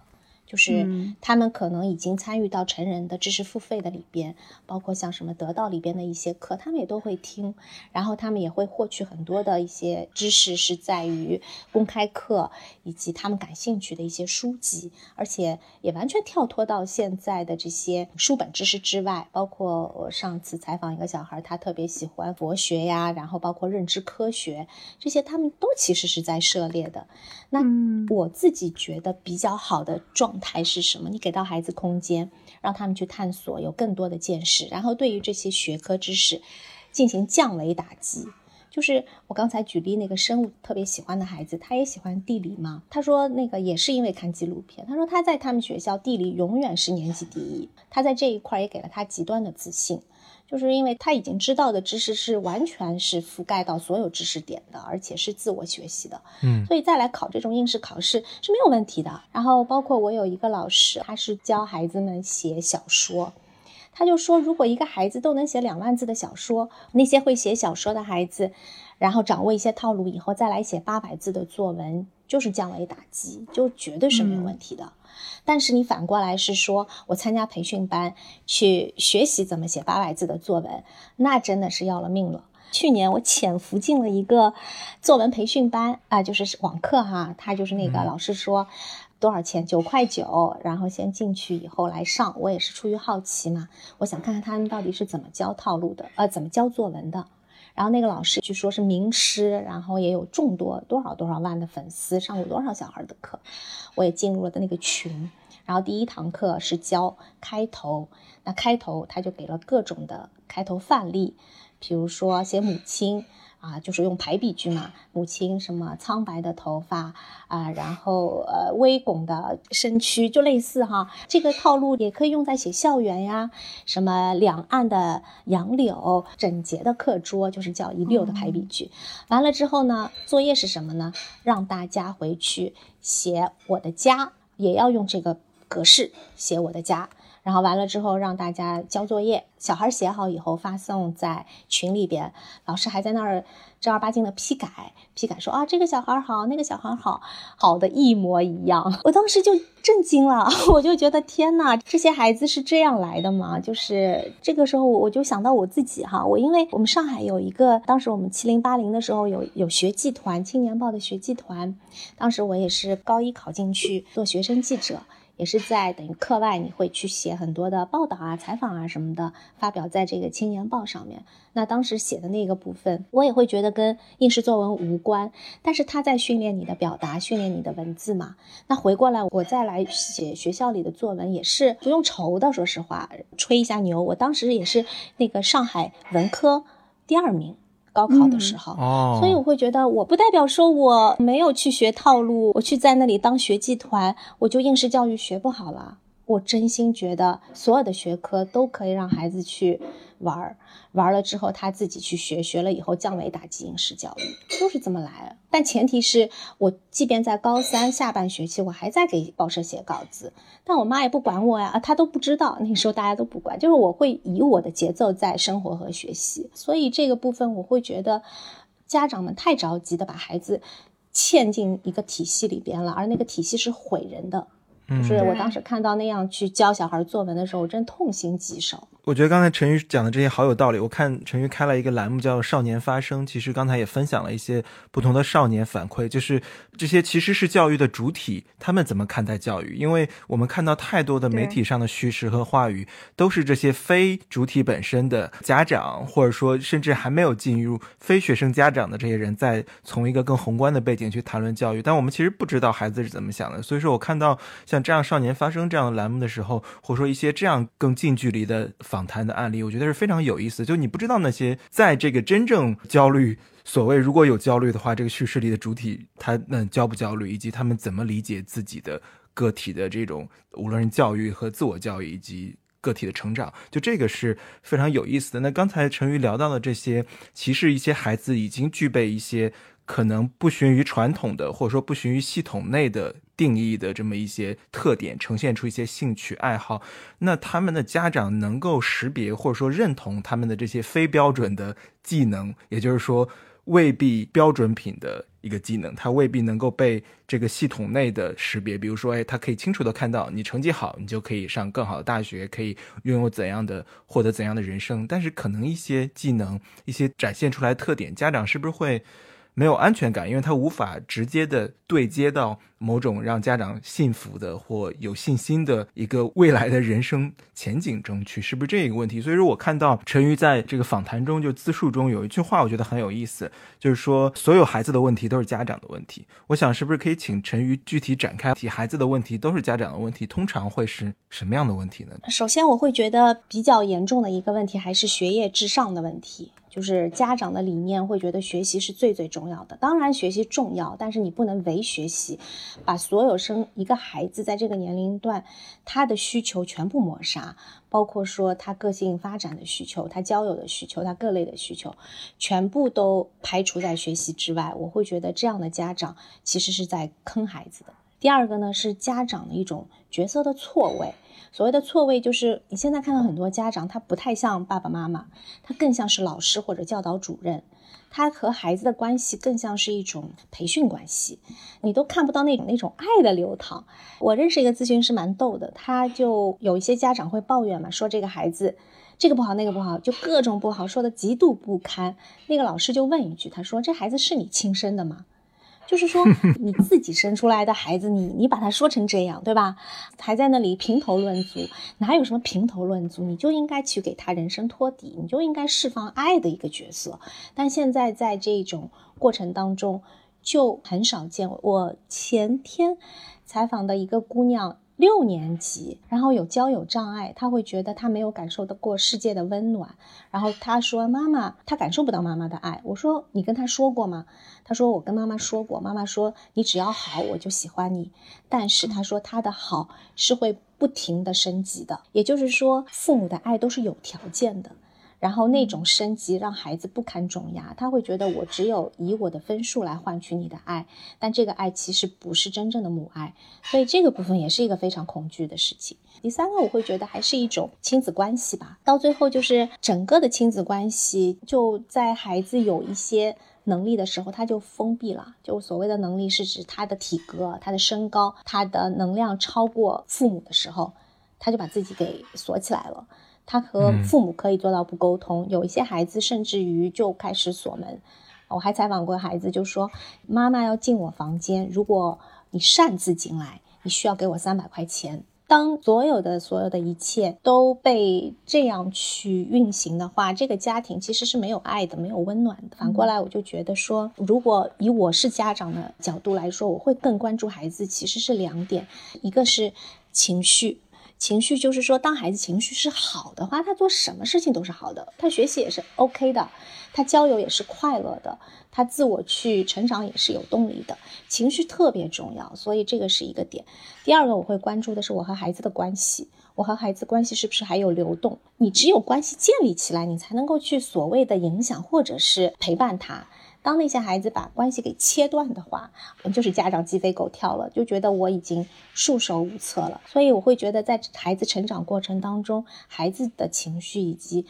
就是嗯他们可能已经参与到成人的知识付费的里边，包括像什么得到里边的一些课，他们也都会听，然后他们也会获取很多的一些知识，是在于公开课以及他们感兴趣的一些书籍，而且也完全跳脱到现在的这些书本知识之外。包括我上次采访一个小孩，他特别喜欢佛学呀，然后包括认知科学这些，他们都其实是在涉猎的。那嗯我自己觉得比较好的状台是什么？你给到孩子空间，让他们去探索，有更多的见识，然后对于这些学科知识进行降维打击。就是我刚才举例那个生物特别喜欢的孩子，他也喜欢地理嘛。他说那个也是因为看纪录片，他说他在他们学校地理永远是年级第一，他在这一块也给了他极端的自信。就是因为他已经知道的知识是完全是覆盖到所有知识点的，而且是自我学习的，嗯所以再来考这种应试考试是没有问题的。然后包括我有一个老师，他是教孩子们写小说，他就说，如果一个孩子都能写两万字的小说，那些会写小说的孩子，然后掌握一些套路以后，再来写八百字的作文，就是降维打击，就绝对是没有问题的。但是你反过来是说，我参加培训班去学习怎么写八百字的作文，那真的是要了命了。去年我潜伏进了一个作文培训班啊、就是网课哈，他就是那个嗯老师说。多少钱？九块九，然后先进去以后来上。我也是出于好奇嘛，我想看看他们到底是怎么教套路的，呃，怎么教作文的。然后那个老师据说是名师，然后也有众多多少多少万的粉丝，上过多少小孩的课，我也进入了的那个群。然后第一堂课是教开头，那开头他就给了各种的开头范例，比如说写母亲啊，就是用排比句嘛，母亲什么苍白的头发啊，然后呃微拱的身躯，就类似哈，这个套路也可以用在写校园呀，什么两岸的杨柳，整洁的课桌，就是叫一溜的排比句。完了之后呢，作业是什么呢？让大家回去写我的家，也要用这个格式写我的家。然后完了之后，让大家交作业，小孩写好以后发送在群里边，老师还在那儿正儿八经的批改，批改说啊这个小孩好，那个小孩好，好的一模一样。我当时就震惊了，我就觉得天呐，这些孩子是这样来的吗？就是这个时候我就想到我自己哈，我因为我们上海有一个，当时我们七零八零的时候有有学记团，青年报的学记团，当时我也是高一考进去做学生记者。也是在等于课外，你会去写很多的报道啊、采访啊什么的，发表在这个青年报上面。那当时写的那个部分，我也会觉得跟应试作文无关，但是他在训练你的表达，训练你的文字嘛。那回过来，我再来写学校里的作文，也是不用愁的。说实话，吹一下牛，我当时也是那个上海文科第二名。高考的时候，哦，所以我会觉得，我不代表说我没有去学套路，我去在那里当学技团，我就应试教育学不好了。我真心觉得，所有的学科都可以让孩子去玩儿，玩了之后他自己去学，学了以后降维打击应试教育，就是这么来的。但前提是我即便在高三下半学期，我还在给报社写稿子，但我妈也不管我呀，她都不知道，那时候大家都不管，就是我会以我的节奏在生活和学习，所以这个部分我会觉得家长们太着急的把孩子嵌进一个体系里边了，而那个体系是毁人的。就是我当时看到那样去教小孩作文的时候，我真痛心疾首。我觉得刚才陈宇讲的这些好有道理。我看陈宇开了一个栏目叫“少年发声”，其实刚才也分享了一些不同的少年反馈，就是这些其实是教育的主体，他们怎么看待教育？因为我们看到太多的媒体上的叙事和话语，都是这些非主体本身的家长，或者说甚至还没有进入非学生家长的这些人，在从一个更宏观的背景去谈论教育。但我们其实不知道孩子是怎么想的。所以说我看到像这样“少年发声”这样的栏目的时候，或者说一些这样更近距离的。访谈的案例，我觉得是非常有意思。就你不知道那些在这个真正焦虑，所谓如果有焦虑的话，这个叙事里的主体他们焦不焦虑，以及他们怎么理解自己的个体的这种无论是教育和自我教育，以及个体的成长，就这个是非常有意思的。那刚才陈瑜聊到的这些，其实一些孩子已经具备一些。可能不循于传统的，或者说不循于系统内的定义的这么一些特点，呈现出一些兴趣爱好。那他们的家长能够识别或者说认同他们的这些非标准的技能，也就是说未必标准品的一个技能，他未必能够被这个系统内的识别。比如说，哎，他可以清楚的看到你成绩好，你就可以上更好的大学，可以拥有怎样的获得怎样的人生。但是可能一些技能，一些展现出来特点，家长是不是会？没有安全感，因为他无法直接的对接到某种让家长信服的或有信心的一个未来的人生前景中去，是不是这一个问题？所以说我看到陈瑜在这个访谈中就自述中有一句话，我觉得很有意思，就是说所有孩子的问题都是家长的问题。我想是不是可以请陈瑜具体展开提孩子的问题都是家长的问题，通常会是什么样的问题呢？首先，我会觉得比较严重的一个问题还是学业至上的问题。就是家长的理念会觉得学习是最最重要的，当然学习重要，但是你不能唯学习，把所有生一个孩子在这个年龄段他的需求全部抹杀，包括说他个性发展的需求、他交友的需求、他各类的需求，全部都排除在学习之外。我会觉得这样的家长其实是在坑孩子的。第二个呢是家长的一种角色的错位。所谓的错位，就是你现在看到很多家长，他不太像爸爸妈妈，他更像是老师或者教导主任，他和孩子的关系更像是一种培训关系，你都看不到那种那种爱的流淌。我认识一个咨询师，蛮逗的，他就有一些家长会抱怨嘛，说这个孩子这个不好那个不好，就各种不好，说的极度不堪。那个老师就问一句，他说：“这孩子是你亲生的吗？”就是说，你自己生出来的孩子，你你把他说成这样，对吧？还在那里评头论足，哪有什么评头论足？你就应该去给他人生托底，你就应该释放爱的一个角色。但现在在这种过程当中，就很少见。我前天采访的一个姑娘。六年级，然后有交友障碍，他会觉得他没有感受得过世界的温暖。然后他说：“妈妈，他感受不到妈妈的爱。”我说：“你跟他说过吗？”他说：“我跟妈妈说过，妈妈说你只要好，我就喜欢你。但是他说他的好是会不停的升级的，也就是说，父母的爱都是有条件的。”然后那种升级让孩子不堪重压，他会觉得我只有以我的分数来换取你的爱，但这个爱其实不是真正的母爱，所以这个部分也是一个非常恐惧的事情。第三个，我会觉得还是一种亲子关系吧，到最后就是整个的亲子关系就在孩子有一些能力的时候，他就封闭了。就所谓的能力是指他的体格、他的身高、他的能量超过父母的时候，他就把自己给锁起来了。他和父母可以做到不沟通，有一些孩子甚至于就开始锁门。我还采访过孩子，就说妈妈要进我房间，如果你擅自进来，你需要给我三百块钱。当所有的所有的一切都被这样去运行的话，这个家庭其实是没有爱的，没有温暖的。反过来，我就觉得说，如果以我是家长的角度来说，我会更关注孩子，其实是两点，一个是情绪。情绪就是说，当孩子情绪是好的话，他做什么事情都是好的，他学习也是 OK 的，他交友也是快乐的，他自我去成长也是有动力的。情绪特别重要，所以这个是一个点。第二个，我会关注的是我和孩子的关系，我和孩子关系是不是还有流动？你只有关系建立起来，你才能够去所谓的影响或者是陪伴他。当那些孩子把关系给切断的话，我就是家长鸡飞狗跳了，就觉得我已经束手无策了。所以我会觉得，在孩子成长过程当中，孩子的情绪以及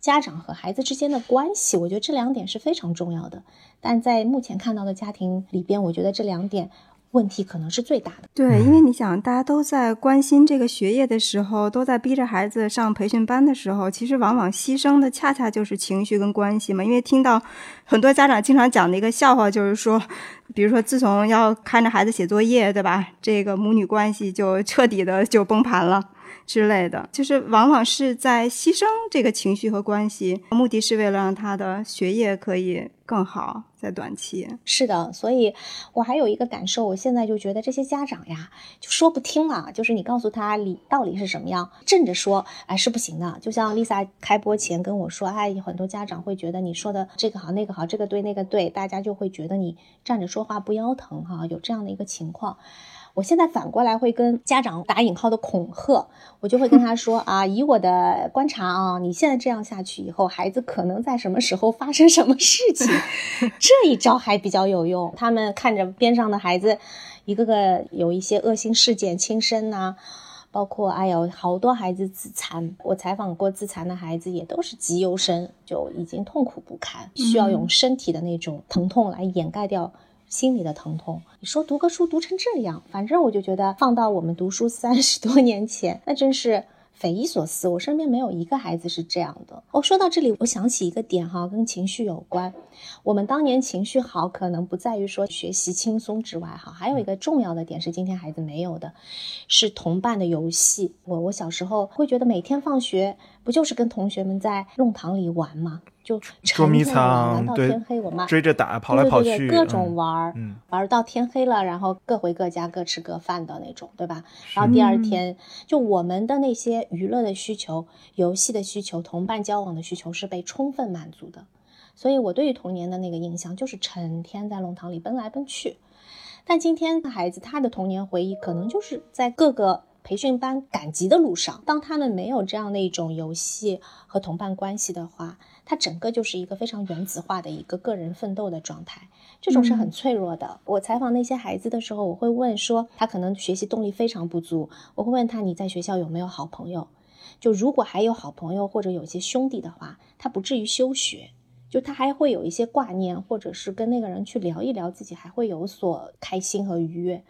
家长和孩子之间的关系，我觉得这两点是非常重要的。但在目前看到的家庭里边，我觉得这两点问题可能是最大的。对，因为你想，大家都在关心这个学业的时候，都在逼着孩子上培训班的时候，其实往往牺牲的恰恰就是情绪跟关系嘛。因为听到很多家长经常讲的一个笑话，就是说，比如说自从要看着孩子写作业，对吧？这个母女关系就彻底的就崩盘了。之类的，就是往往是在牺牲这个情绪和关系，目的是为了让他的学业可以更好，在短期。是的，所以我还有一个感受，我现在就觉得这些家长呀，就说不听了，就是你告诉他理道理是什么样，正着说，哎是不行的。就像 Lisa 开播前跟我说，哎，很多家长会觉得你说的这个好那个好，这个对那个对，大家就会觉得你站着说话不腰疼哈，有这样的一个情况。我现在反过来会跟家长打引号的恐吓，我就会跟他说啊，以我的观察啊，你现在这样下去以后，孩子可能在什么时候发生什么事情，这一招还比较有用。他们看着边上的孩子，一个个有一些恶性事件轻生呐，包括哎呦好多孩子自残，我采访过自残的孩子，也都是急优生，就已经痛苦不堪，需要用身体的那种疼痛来掩盖掉。心里的疼痛，你说读个书读成这样，反正我就觉得放到我们读书三十多年前，那真是匪夷所思。我身边没有一个孩子是这样的。哦，说到这里，我想起一个点哈，跟情绪有关。我们当年情绪好，可能不在于说学习轻松之外，哈，还有一个重要的点是今天孩子没有的，是同伴的游戏。我我小时候会觉得每天放学不就是跟同学们在弄堂里玩吗？就捉迷藏，到天黑，我妈追着打，跑来跑去，各种玩儿，玩到天黑了，然后各回各家，各吃各饭的那种，对吧？然后第二天，就我们的那些娱乐的需求、游戏的需求、同伴交往的需求是被充分满足的。所以我对于童年的那个印象就是成天在弄堂里奔来奔去。但今天的孩子，他的童年回忆可能就是在各个。培训班赶集的路上，当他们没有这样的一种游戏和同伴关系的话，他整个就是一个非常原子化的一个个人奋斗的状态，这种是很脆弱的。我采访那些孩子的时候，我会问说，他可能学习动力非常不足，我会问他你在学校有没有好朋友？就如果还有好朋友或者有些兄弟的话，他不至于休学。就他还会有一些挂念，或者是跟那个人去聊一聊，自己还会有所开心和愉悦。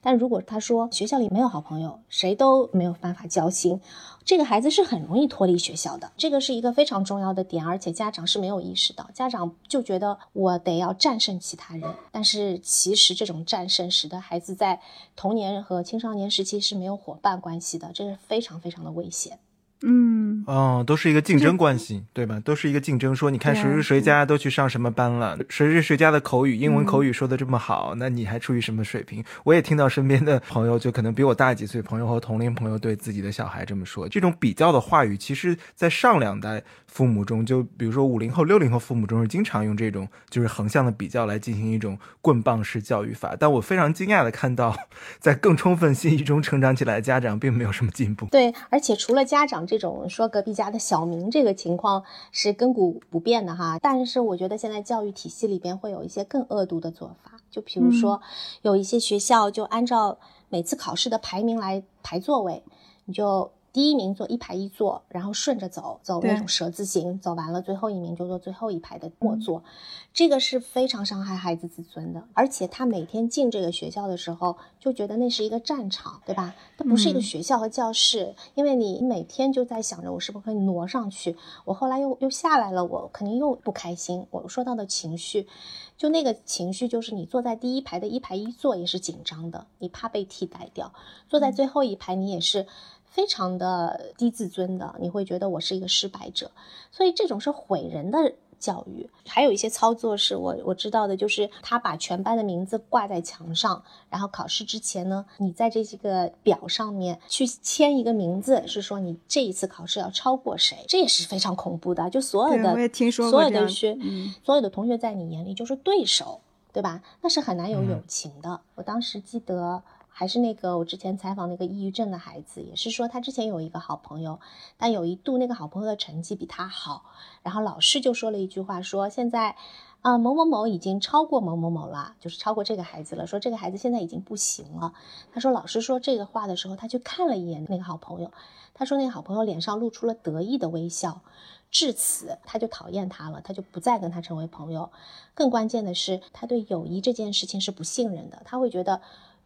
但如果他说学校里没有好朋友，谁都没有办法交心，这个孩子是很容易脱离学校的。这个是一个非常重要的点，而且家长是没有意识到，家长就觉得我得要战胜其他人，但是其实这种战胜使得孩子在童年和青少年时期是没有伙伴关系的，这是非常非常的危险。嗯，哦，都是一个竞争关系，对吧？都是一个竞争。说你看谁谁谁家都去上什么班了，谁谁谁家的口语英文口语说的这么好，那你还处于什么水平？我也听到身边的朋友，就可能比我大几岁朋友和同龄朋友对自己的小孩这么说。这种比较的话语，其实在上两代父母中，就比如说五零后、六零后父母中是经常用这种就是横向的比较来进行一种棍棒式教育法。但我非常惊讶的看到，在更充分信息中成长起来的家长，并没有什么进步。对，而且除了家长。这种说隔壁家的小明这个情况是亘古不变的哈，但是我觉得现在教育体系里边会有一些更恶毒的做法，就比如说有一些学校就按照每次考试的排名来排座位，你就。第一名坐一排一坐，然后顺着走，走那种蛇字形，走完了最后一名就坐最后一排的末座，这个是非常伤害孩子自尊的。而且他每天进这个学校的时候，就觉得那是一个战场，对吧？它不是一个学校和教室，因为你每天就在想着我是不是可以挪上去，我后来又又下来了，我肯定又不开心。我说到的情绪，就那个情绪，就是你坐在第一排的一排一座也是紧张的，你怕被替代掉；坐在最后一排，你也是。非常的低自尊的，你会觉得我是一个失败者，所以这种是毁人的教育。还有一些操作是我我知道的，就是他把全班的名字挂在墙上，然后考试之前呢，你在这几个表上面去签一个名字，是说你这一次考试要超过谁，这也是非常恐怖的。就所有的，我也听说所有的学，所有的同学在你眼里就是对手，对吧？那是很难有友情的。我当时记得。还是那个我之前采访那个抑郁症的孩子，也是说他之前有一个好朋友，但有一度那个好朋友的成绩比他好，然后老师就说了一句话，说现在啊，某某某已经超过某某某了，就是超过这个孩子了。说这个孩子现在已经不行了。他说老师说这个话的时候，他去看了一眼那个好朋友，他说那个好朋友脸上露出了得意的微笑。至此，他就讨厌他了，他就不再跟他成为朋友。更关键的是，他对友谊这件事情是不信任的，他会觉得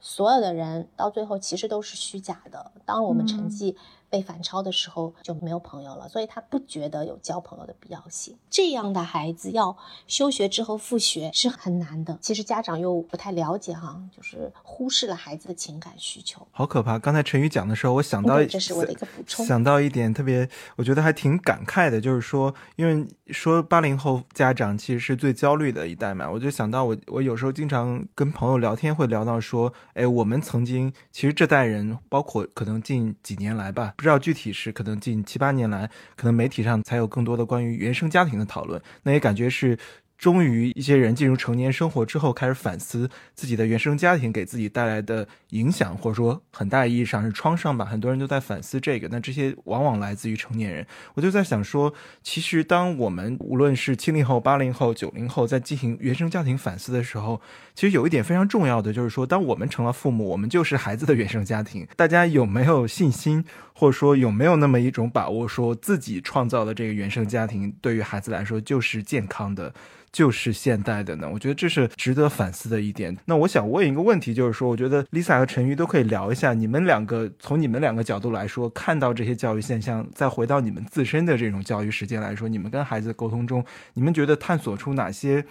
所有的人到最后其实都是虚假的。当我们成绩。被反超的时候就没有朋友了，所以他不觉得有交朋友的必要性。这样的孩子要休学之后复学是很难的。其实家长又不太了解哈，就是忽视了孩子的情感需求，好可怕。刚才陈宇讲的时候，我想到这是我的一个补充，想到一点特别，我觉得还挺感慨的，就是说，因为说八零后家长其实是最焦虑的一代嘛，我就想到我我有时候经常跟朋友聊天会聊到说，哎，我们曾经其实这代人，包括可能近几年来吧。不知道具体是可能近七八年来，可能媒体上才有更多的关于原生家庭的讨论，那也感觉是。终于，一些人进入成年生活之后，开始反思自己的原生家庭给自己带来的影响，或者说很大意义上是创伤吧。很多人都在反思这个。那这些往往来自于成年人。我就在想说，其实当我们无论是七零后、八零后、九零后在进行原生家庭反思的时候，其实有一点非常重要的，就是说，当我们成了父母，我们就是孩子的原生家庭。大家有没有信心，或者说有没有那么一种把握，说自己创造的这个原生家庭对于孩子来说就是健康的？就是现代的呢，我觉得这是值得反思的一点。那我想问一个问题，就是说，我觉得 Lisa 和陈瑜都可以聊一下，你们两个从你们两个角度来说，看到这些教育现象，再回到你们自身的这种教育实践来说，你们跟孩子沟通中，你们觉得探索出哪些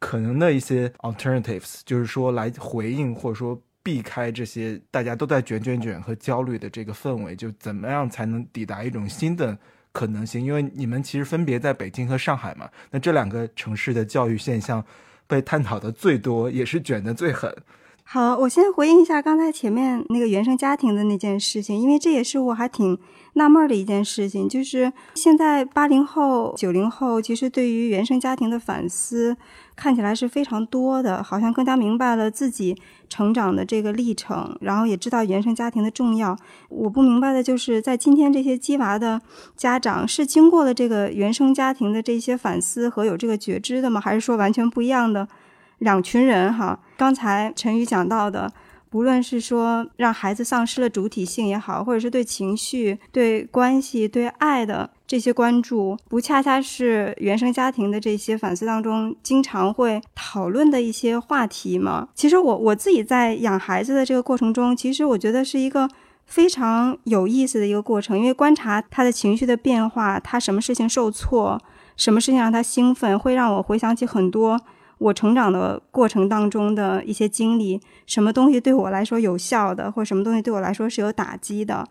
可能的一些 alternatives，就是说来回应或者说避开这些大家都在卷卷卷和焦虑的这个氛围，就怎么样才能抵达一种新的？可能性，因为你们其实分别在北京和上海嘛，那这两个城市的教育现象被探讨的最多，也是卷的最狠。好，我先回应一下刚才前面那个原生家庭的那件事情，因为这也是我还挺。纳闷的一件事情就是，现在八零后、九零后其实对于原生家庭的反思看起来是非常多的，好像更加明白了自己成长的这个历程，然后也知道原生家庭的重要。我不明白的就是，在今天这些鸡娃的家长是经过了这个原生家庭的这些反思和有这个觉知的吗？还是说完全不一样的两群人？哈，刚才陈宇讲到的。不论是说让孩子丧失了主体性也好，或者是对情绪、对关系、对爱的这些关注，不恰恰是原生家庭的这些反思当中经常会讨论的一些话题吗？其实我我自己在养孩子的这个过程中，其实我觉得是一个非常有意思的一个过程，因为观察他的情绪的变化，他什么事情受挫，什么事情让他兴奋，会让我回想起很多。我成长的过程当中的一些经历，什么东西对我来说有效的，或什么东西对我来说是有打击的，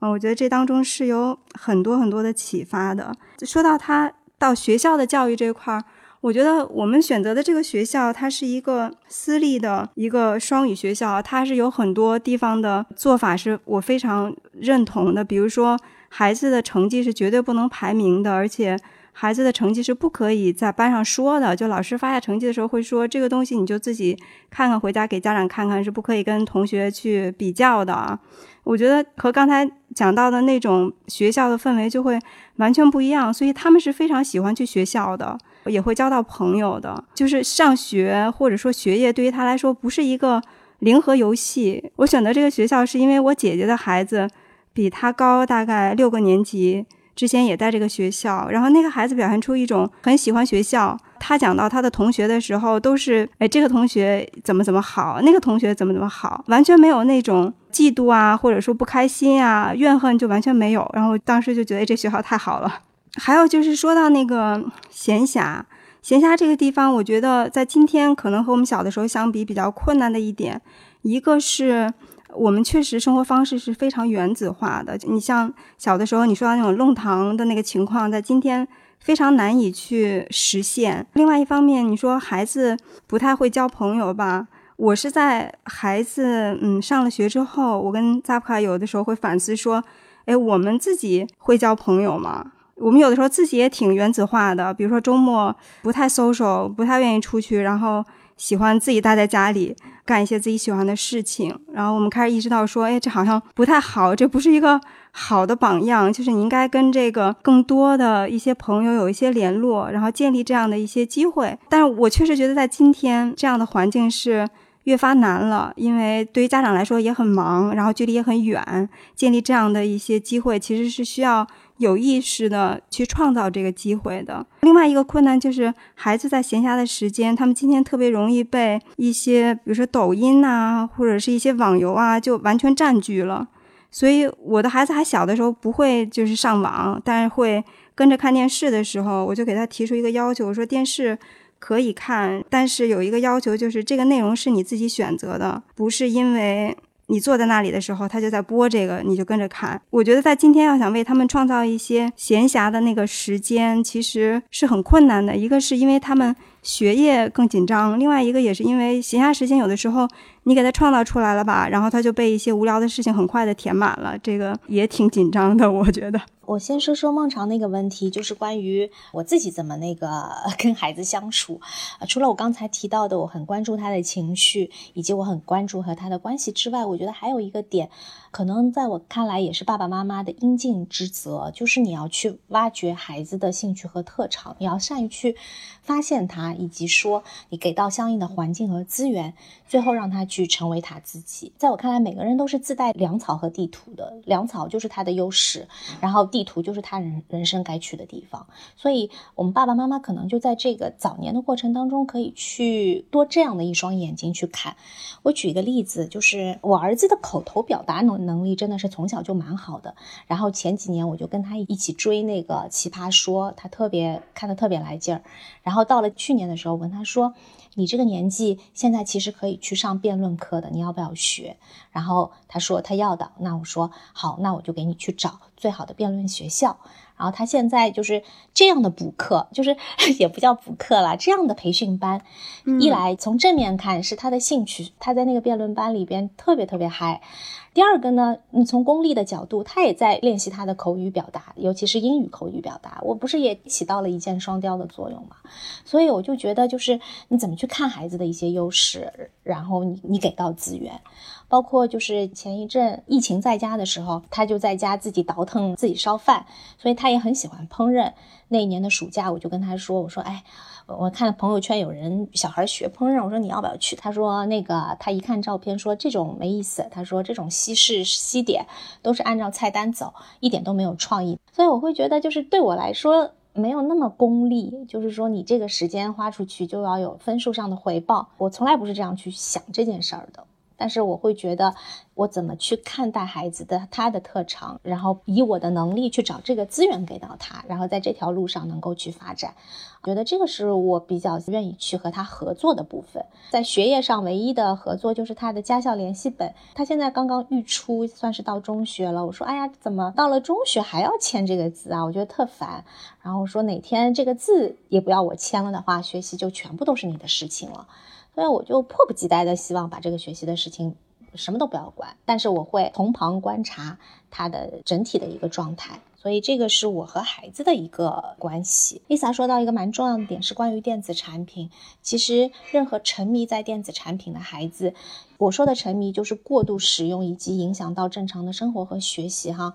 嗯，我觉得这当中是有很多很多的启发的。说到他到学校的教育这块儿，我觉得我们选择的这个学校，它是一个私立的一个双语学校，它是有很多地方的做法是我非常认同的，比如说孩子的成绩是绝对不能排名的，而且。孩子的成绩是不可以在班上说的，就老师发下成绩的时候会说这个东西你就自己看看，回家给家长看看，是不可以跟同学去比较的啊。我觉得和刚才讲到的那种学校的氛围就会完全不一样，所以他们是非常喜欢去学校的，也会交到朋友的。就是上学或者说学业对于他来说不是一个零和游戏。我选择这个学校是因为我姐姐的孩子比他高大概六个年级。之前也在这个学校，然后那个孩子表现出一种很喜欢学校。他讲到他的同学的时候，都是哎，这个同学怎么怎么好，那个同学怎么怎么好，完全没有那种嫉妒啊，或者说不开心啊、怨恨就完全没有。然后当时就觉得这学校太好了。还有就是说到那个闲暇，闲暇这个地方，我觉得在今天可能和我们小的时候相比比较困难的一点，一个是。我们确实生活方式是非常原子化的。你像小的时候你说到那种弄堂的那个情况，在今天非常难以去实现。另外一方面，你说孩子不太会交朋友吧？我是在孩子嗯上了学之后，我跟扎普卡有的时候会反思说，哎，我们自己会交朋友吗？我们有的时候自己也挺原子化的，比如说周末不太 social，不太愿意出去，然后。喜欢自己待在家里干一些自己喜欢的事情，然后我们开始意识到说，哎，这好像不太好，这不是一个好的榜样，就是你应该跟这个更多的一些朋友有一些联络，然后建立这样的一些机会。但是我确实觉得在今天这样的环境是越发难了，因为对于家长来说也很忙，然后距离也很远，建立这样的一些机会其实是需要。有意识的去创造这个机会的。另外一个困难就是，孩子在闲暇的时间，他们今天特别容易被一些，比如说抖音啊，或者是一些网游啊，就完全占据了。所以我的孩子还小的时候不会就是上网，但是会跟着看电视的时候，我就给他提出一个要求，我说电视可以看，但是有一个要求就是这个内容是你自己选择的，不是因为。你坐在那里的时候，他就在播这个，你就跟着看。我觉得在今天要想为他们创造一些闲暇的那个时间，其实是很困难的。一个是因为他们学业更紧张，另外一个也是因为闲暇时间有的时候你给他创造出来了吧，然后他就被一些无聊的事情很快的填满了，这个也挺紧张的，我觉得。我先说说孟尝那个问题，就是关于我自己怎么那个 跟孩子相处。除了我刚才提到的，我很关注他的情绪，以及我很关注和他的关系之外，我觉得还有一个点，可能在我看来也是爸爸妈妈的应尽之责，就是你要去挖掘孩子的兴趣和特长，你要善于去发现他，以及说你给到相应的环境和资源，最后让他去去成为他自己。在我看来，每个人都是自带粮草和地图的，粮草就是他的优势，然后。地图就是他人人生该去的地方，所以我们爸爸妈妈可能就在这个早年的过程当中，可以去多这样的一双眼睛去看。我举一个例子，就是我儿子的口头表达能能力真的是从小就蛮好的。然后前几年我就跟他一起追那个《奇葩说》，他特别看的特别来劲儿。然后到了去年的时候，我跟他说。你这个年纪，现在其实可以去上辩论课的，你要不要学？然后他说他要的，那我说好，那我就给你去找最好的辩论学校。然后他现在就是这样的补课，就是 也不叫补课了，这样的培训班，一来从正面看是他的兴趣，他在那个辩论班里边特别特别嗨。第二个呢，你从功利的角度，他也在练习他的口语表达，尤其是英语口语表达。我不是也起到了一箭双雕的作用吗？所以我就觉得，就是你怎么去看孩子的一些优势，然后你你给到资源，包括就是前一阵疫情在家的时候，他就在家自己倒腾自己烧饭，所以他也很喜欢烹饪。那一年的暑假，我就跟他说，我说，哎。我看朋友圈有人小孩学烹饪，我说你要不要去？他说那个他一看照片说这种没意思，他说这种西式西点都是按照菜单走，一点都没有创意。所以我会觉得就是对我来说没有那么功利，就是说你这个时间花出去就要有分数上的回报。我从来不是这样去想这件事儿的。但是我会觉得，我怎么去看待孩子的他的特长，然后以我的能力去找这个资源给到他，然后在这条路上能够去发展，觉得这个是我比较愿意去和他合作的部分。在学业上，唯一的合作就是他的家校联系本。他现在刚刚预初，算是到中学了。我说，哎呀，怎么到了中学还要签这个字啊？我觉得特烦。然后说哪天这个字也不要我签了的话，学习就全部都是你的事情了。所以我就迫不及待的希望把这个学习的事情什么都不要管，但是我会从旁观察他的整体的一个状态。所以这个是我和孩子的一个关系。Lisa 说到一个蛮重要的点是关于电子产品。其实任何沉迷在电子产品的孩子，我说的沉迷就是过度使用以及影响到正常的生活和学习哈。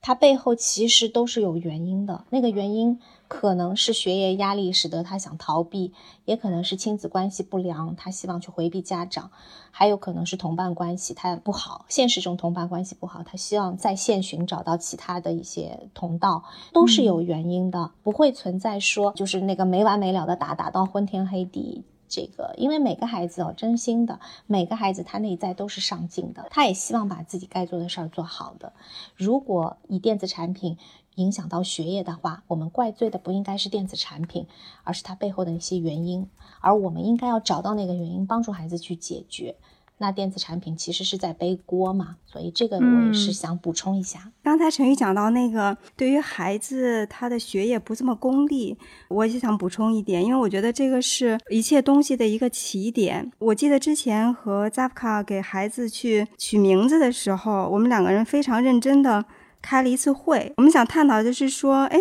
它背后其实都是有原因的，那个原因可能是学业压力使得他想逃避，也可能是亲子关系不良，他希望去回避家长，还有可能是同伴关系他不好，现实中同伴关系不好，他希望在线寻找到其他的一些同道，都是有原因的，不会存在说就是那个没完没了的打，打到昏天黑地。这个，因为每个孩子哦，真心的，每个孩子他内在都是上进的，他也希望把自己该做的事儿做好的。如果以电子产品影响到学业的话，我们怪罪的不应该是电子产品，而是它背后的一些原因，而我们应该要找到那个原因，帮助孩子去解决。那电子产品其实是在背锅嘛，所以这个我也是想补充一下。刚才陈宇讲到那个，对于孩子他的学业不这么功利，我也想补充一点，因为我觉得这个是一切东西的一个起点。我记得之前和 Zafka 给孩子去取名字的时候，我们两个人非常认真的开了一次会，我们想探讨就是说，哎。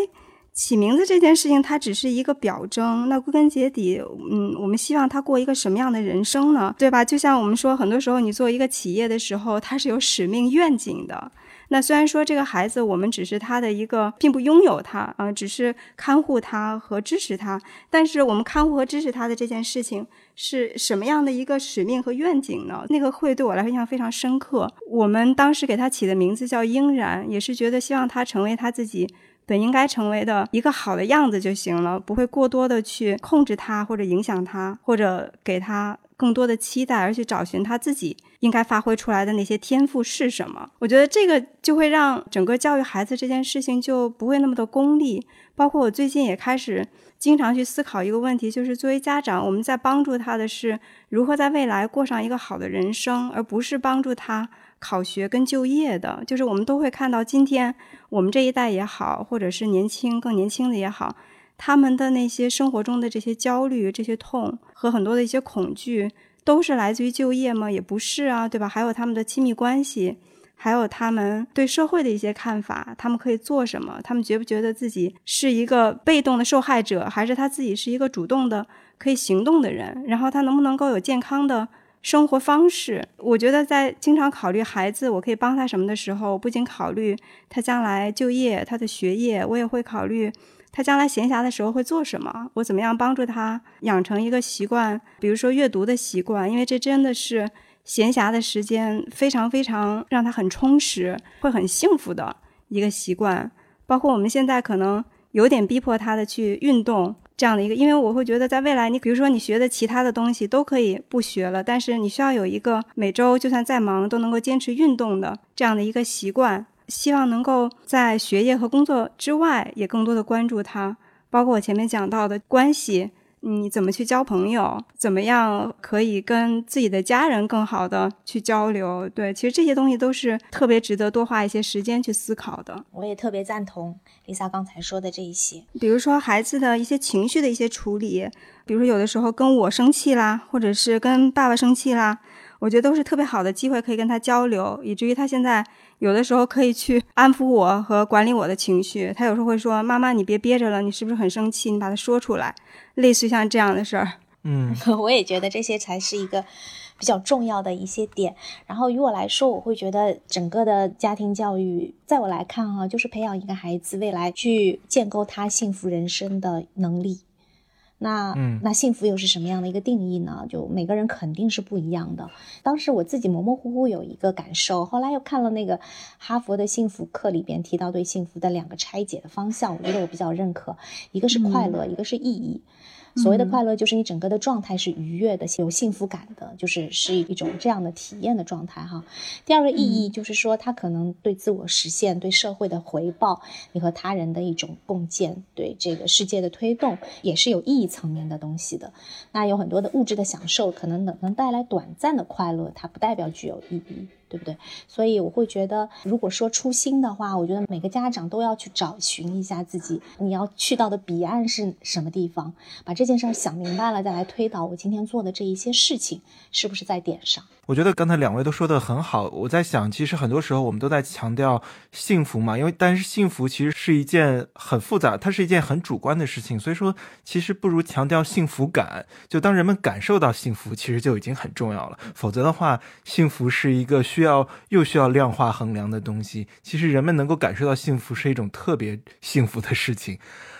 起名字这件事情，它只是一个表征。那归根结底，嗯，我们希望他过一个什么样的人生呢？对吧？就像我们说，很多时候你做一个企业的时候，它是有使命愿景的。那虽然说这个孩子我们只是他的一个，并不拥有他啊，只是看护他和支持他，但是我们看护和支持他的这件事情是什么样的一个使命和愿景呢？那个会对我来说印象非常深刻。我们当时给他起的名字叫英然，也是觉得希望他成为他自己。本应该成为的一个好的样子就行了，不会过多的去控制他，或者影响他，或者给他更多的期待，而去找寻他自己应该发挥出来的那些天赋是什么。我觉得这个就会让整个教育孩子这件事情就不会那么的功利。包括我最近也开始经常去思考一个问题，就是作为家长，我们在帮助他的是如何在未来过上一个好的人生，而不是帮助他。考学跟就业的，就是我们都会看到，今天我们这一代也好，或者是年轻更年轻的也好，他们的那些生活中的这些焦虑、这些痛和很多的一些恐惧，都是来自于就业吗？也不是啊，对吧？还有他们的亲密关系，还有他们对社会的一些看法，他们可以做什么？他们觉不觉得自己是一个被动的受害者，还是他自己是一个主动的可以行动的人？然后他能不能够有健康的？生活方式，我觉得在经常考虑孩子我可以帮他什么的时候，不仅考虑他将来就业、他的学业，我也会考虑他将来闲暇的时候会做什么，我怎么样帮助他养成一个习惯，比如说阅读的习惯，因为这真的是闲暇的时间非常非常让他很充实、会很幸福的一个习惯。包括我们现在可能有点逼迫他的去运动。这样的一个，因为我会觉得，在未来，你比如说你学的其他的东西都可以不学了，但是你需要有一个每周就算再忙都能够坚持运动的这样的一个习惯，希望能够在学业和工作之外也更多的关注他，包括我前面讲到的关系。你怎么去交朋友？怎么样可以跟自己的家人更好的去交流？对，其实这些东西都是特别值得多花一些时间去思考的。我也特别赞同 Lisa 刚才说的这一些，比如说孩子的一些情绪的一些处理，比如说有的时候跟我生气啦，或者是跟爸爸生气啦。我觉得都是特别好的机会，可以跟他交流，以至于他现在有的时候可以去安抚我和管理我的情绪。他有时候会说：“妈妈，你别憋着了，你是不是很生气？你把它说出来。”类似于像这样的事儿。嗯，我也觉得这些才是一个比较重要的一些点。然后于我来说，我会觉得整个的家庭教育，在我来看哈，就是培养一个孩子未来去建构他幸福人生的能力。那那幸福又是什么样的一个定义呢？就每个人肯定是不一样的。当时我自己模模糊糊有一个感受，后来又看了那个哈佛的幸福课里边提到对幸福的两个拆解的方向，我觉得我比较认可，一个是快乐，一个是意义。所谓的快乐，就是你整个的状态是愉悦的，有幸福感的，就是是一种这样的体验的状态哈。第二个意义就是说，它可能对自我实现、对社会的回报、你和他人的一种共建、对这个世界的推动，也是有意义层面的东西的。那有很多的物质的享受，可能能能带来短暂的快乐，它不代表具有意义。对不对？所以我会觉得，如果说初心的话，我觉得每个家长都要去找寻一下自己，你要去到的彼岸是什么地方，把这件事想明白了，再来推导我今天做的这一些事情是不是在点上。我觉得刚才两位都说的很好，我在想，其实很多时候我们都在强调幸福嘛，因为但是幸福其实是一件很复杂，它是一件很主观的事情，所以说其实不如强调幸福感。就当人们感受到幸福，其实就已经很重要了。否则的话，幸福是一个需要又需要量化衡量的东西。其实人们能够感受到幸福是一种特别幸福的事情。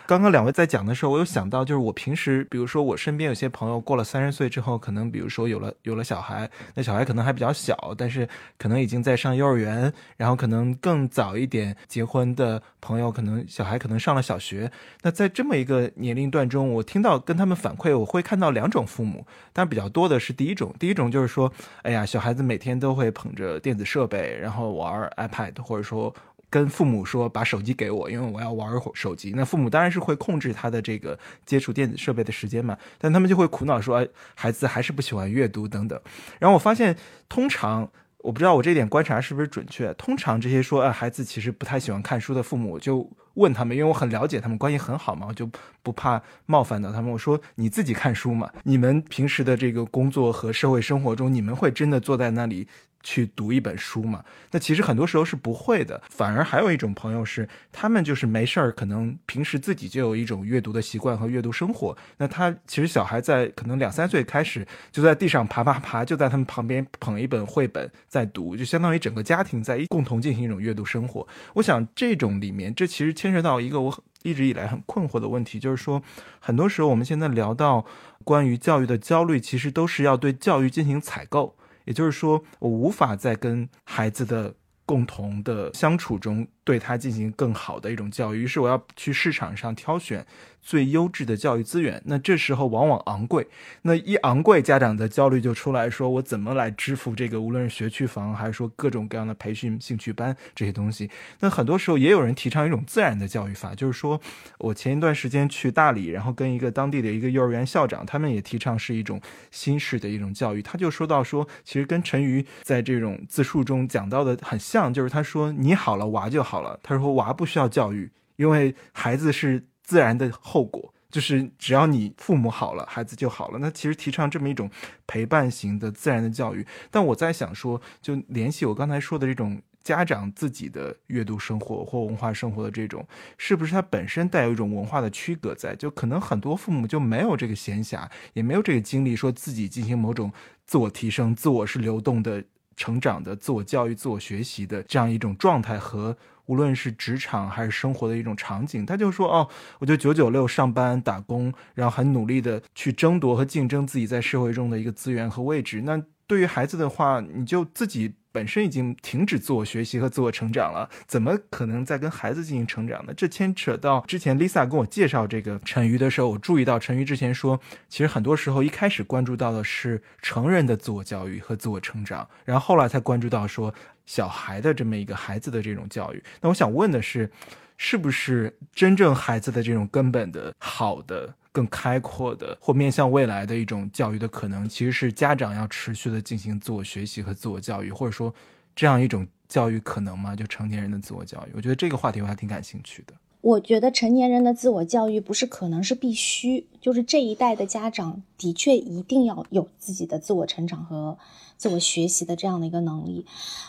刚刚两位在讲的时候，我有想到，就是我平时，比如说我身边有些朋友过了三十岁之后，可能比如说有了有了小孩，那小孩可能还比较小，但是可能已经在上幼儿园，然后可能更早一点结婚的朋友，可能小孩可能上了小学。那在这么一个年龄段中，我听到跟他们反馈，我会看到两种父母，但比较多的是第一种，第一种就是说，哎呀，小孩子每天都会捧着电子设备，然后玩 iPad，或者说。跟父母说把手机给我，因为我要玩手机。那父母当然是会控制他的这个接触电子设备的时间嘛，但他们就会苦恼说，孩子还是不喜欢阅读等等。然后我发现，通常我不知道我这点观察是不是准确，通常这些说，呃，孩子其实不太喜欢看书的父母，就问他们，因为我很了解他们关系很好嘛，我就不怕冒犯到他们。我说你自己看书嘛，你们平时的这个工作和社会生活中，你们会真的坐在那里。去读一本书嘛？那其实很多时候是不会的，反而还有一种朋友是，他们就是没事儿，可能平时自己就有一种阅读的习惯和阅读生活。那他其实小孩在可能两三岁开始就在地上爬爬爬，就在他们旁边捧一本绘本在读，就相当于整个家庭在共同进行一种阅读生活。我想这种里面，这其实牵涉到一个我一直以来很困惑的问题，就是说，很多时候我们现在聊到关于教育的焦虑，其实都是要对教育进行采购。也就是说，我无法在跟孩子的共同的相处中。对他进行更好的一种教育，于是我要去市场上挑选最优质的教育资源。那这时候往往昂贵，那一昂贵，家长的焦虑就出来说：我怎么来支付这个？无论是学区房，还是说各种各样的培训兴趣班这些东西。那很多时候也有人提倡一种自然的教育法，就是说我前一段时间去大理，然后跟一个当地的一个幼儿园校长，他们也提倡是一种新式的一种教育。他就说到说，其实跟陈瑜在这种自述中讲到的很像，就是他说你好了，娃就好。了，他说娃不需要教育，因为孩子是自然的后果，就是只要你父母好了，孩子就好了。那其实提倡这么一种陪伴型的自然的教育，但我在想说，就联系我刚才说的这种家长自己的阅读生活或文化生活的这种，是不是它本身带有一种文化的区隔在？就可能很多父母就没有这个闲暇，也没有这个精力，说自己进行某种自我提升、自我是流动的成长的自我教育、自我学习的这样一种状态和。无论是职场还是生活的一种场景，他就说：“哦，我就九九六上班打工，然后很努力的去争夺和竞争自己在社会中的一个资源和位置。”那对于孩子的话，你就自己。本身已经停止自我学习和自我成长了，怎么可能再跟孩子进行成长呢？这牵扯到之前 Lisa 跟我介绍这个陈瑜的时候，我注意到陈瑜之前说，其实很多时候一开始关注到的是成人的自我教育和自我成长，然后后来才关注到说小孩的这么一个孩子的这种教育。那我想问的是，是不是真正孩子的这种根本的好的？更开阔的或面向未来的一种教育的可能，其实是家长要持续的进行自我学习和自我教育，或者说这样一种教育可能吗？就成年人的自我教育，我觉得这个话题我还挺感兴趣的。我觉得成年人的自我教育不是可能是必须，就是这一代的家长的确一定要有自己的自我成长和自我学习的这样的一个能力。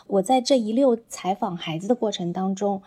我在这一溜采访孩子的过程当中，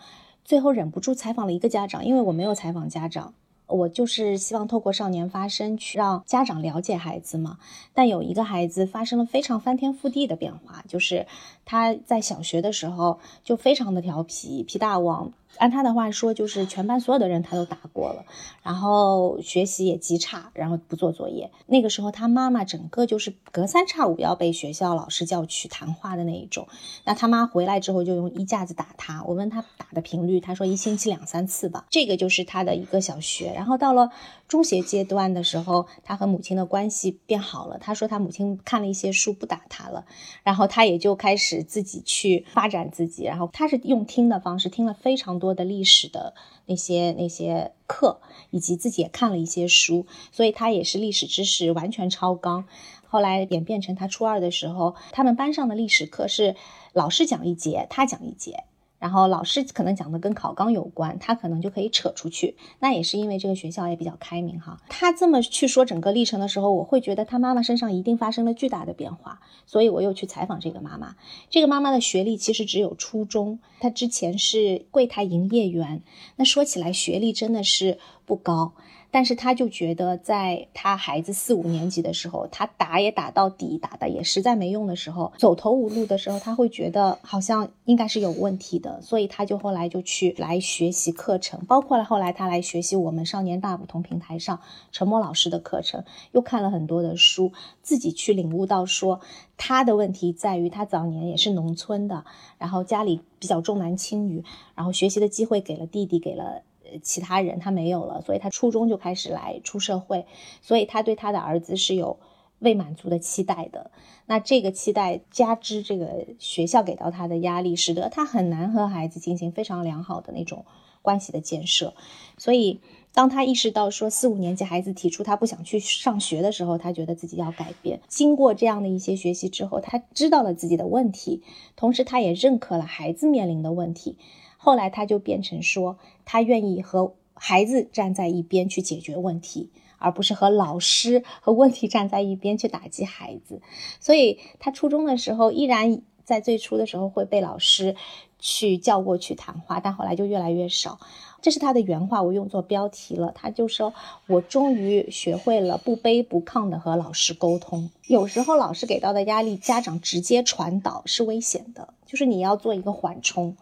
最后忍不住采访了一个家长，因为我没有采访家长。我就是希望透过少年发声，去让家长了解孩子嘛。但有一个孩子发生了非常翻天覆地的变化，就是他在小学的时候就非常的调皮，皮大王。按他的话说，就是全班所有的人他都打过了，然后学习也极差，然后不做作业。那个时候他妈妈整个就是隔三差五要被学校老师叫去谈话的那一种。那他妈回来之后就用衣架子打他。我问他打的频率，他说一星期两三次吧。这个就是他的一个小学。然后到了中学阶段的时候，他和母亲的关系变好了。他说他母亲看了一些书不打他了，然后他也就开始自己去发展自己。然后他是用听的方式听了非常多。多的历史的那些那些课，以及自己也看了一些书，所以他也是历史知识完全超纲。后来演变成他初二的时候，他们班上的历史课是老师讲一节，他讲一节。然后老师可能讲的跟考纲有关，他可能就可以扯出去。那也是因为这个学校也比较开明哈。他这么去说整个历程的时候，我会觉得他妈妈身上一定发生了巨大的变化。所以我又去采访这个妈妈。这个妈妈的学历其实只有初中，她之前是柜台营业员。那说起来学历真的是不高。但是他就觉得，在他孩子四五年级的时候，他打也打到底，打的也实在没用的时候，走投无路的时候，他会觉得好像应该是有问题的，所以他就后来就去来学习课程，包括了后来他来学习我们少年大不同平台上陈默老师的课程，又看了很多的书，自己去领悟到说他的问题在于他早年也是农村的，然后家里比较重男轻女，然后学习的机会给了弟弟，给了。其他人他没有了，所以他初中就开始来出社会，所以他对他的儿子是有未满足的期待的。那这个期待加之这个学校给到他的压力，使得他很难和孩子进行非常良好的那种关系的建设。所以当他意识到说四五年级孩子提出他不想去上学的时候，他觉得自己要改变。经过这样的一些学习之后，他知道了自己的问题，同时他也认可了孩子面临的问题。后来他就变成说，他愿意和孩子站在一边去解决问题，而不是和老师和问题站在一边去打击孩子。所以他初中的时候依然在最初的时候会被老师去叫过去谈话，但后来就越来越少。这是他的原话，我用作标题了。他就说：“我终于学会了不卑不亢的和老师沟通。有时候老师给到的压力，家长直接传导是危险的，就是你要做一个缓冲。”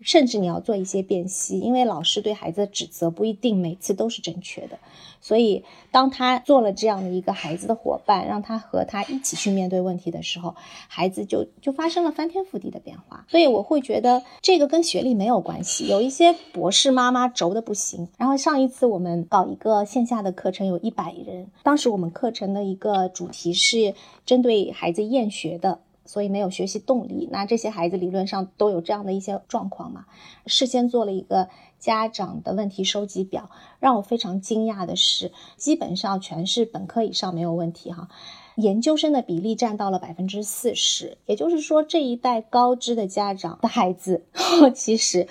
甚至你要做一些辨析，因为老师对孩子的指责不一定每次都是正确的。所以，当他做了这样的一个孩子的伙伴，让他和他一起去面对问题的时候，孩子就就发生了翻天覆地的变化。所以，我会觉得这个跟学历没有关系。有一些博士妈妈轴的不行。然后上一次我们搞一个线下的课程，有一百人，当时我们课程的一个主题是针对孩子厌学的。所以没有学习动力，那这些孩子理论上都有这样的一些状况嘛？事先做了一个家长的问题收集表，让我非常惊讶的是，基本上全是本科以上没有问题哈，研究生的比例占到了百分之四十，也就是说这一代高知的家长的孩子，其实。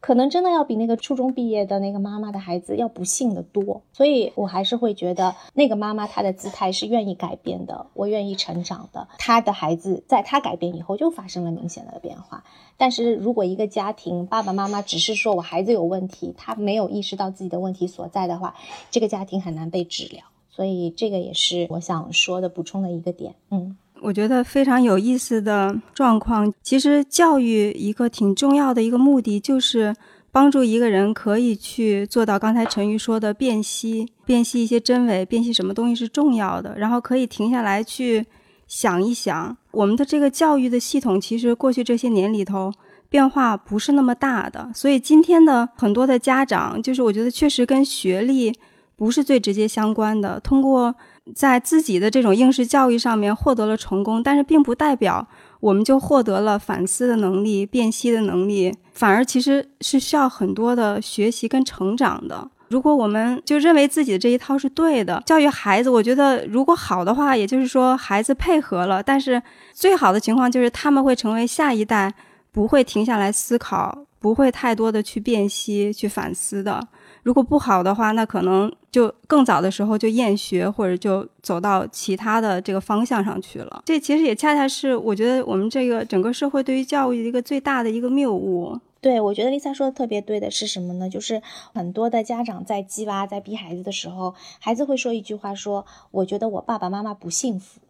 可能真的要比那个初中毕业的那个妈妈的孩子要不幸的多，所以我还是会觉得那个妈妈她的姿态是愿意改变的，我愿意成长的。她的孩子在她改变以后就发生了明显的变化。但是如果一个家庭爸爸妈妈只是说我孩子有问题，他没有意识到自己的问题所在的话，这个家庭很难被治疗。所以这个也是我想说的补充的一个点。嗯。我觉得非常有意思的状况，其实教育一个挺重要的一个目的，就是帮助一个人可以去做到刚才陈瑜说的辨析，辨析一些真伪，辨析什么东西是重要的，然后可以停下来去想一想，我们的这个教育的系统，其实过去这些年里头变化不是那么大的，所以今天的很多的家长，就是我觉得确实跟学历不是最直接相关的，通过。在自己的这种应试教育上面获得了成功，但是并不代表我们就获得了反思的能力、辨析的能力，反而其实是需要很多的学习跟成长的。如果我们就认为自己的这一套是对的，教育孩子，我觉得如果好的话，也就是说孩子配合了，但是最好的情况就是他们会成为下一代不会停下来思考、不会太多的去辨析、去反思的。如果不好的话，那可能就更早的时候就厌学，或者就走到其他的这个方向上去了。这其实也恰恰是我觉得我们这个整个社会对于教育的一个最大的一个谬误。对，我觉得丽萨说的特别对的是什么呢？就是很多的家长在鸡娃、在逼孩子的时候，孩子会说一句话：说我觉得我爸爸妈妈不幸福，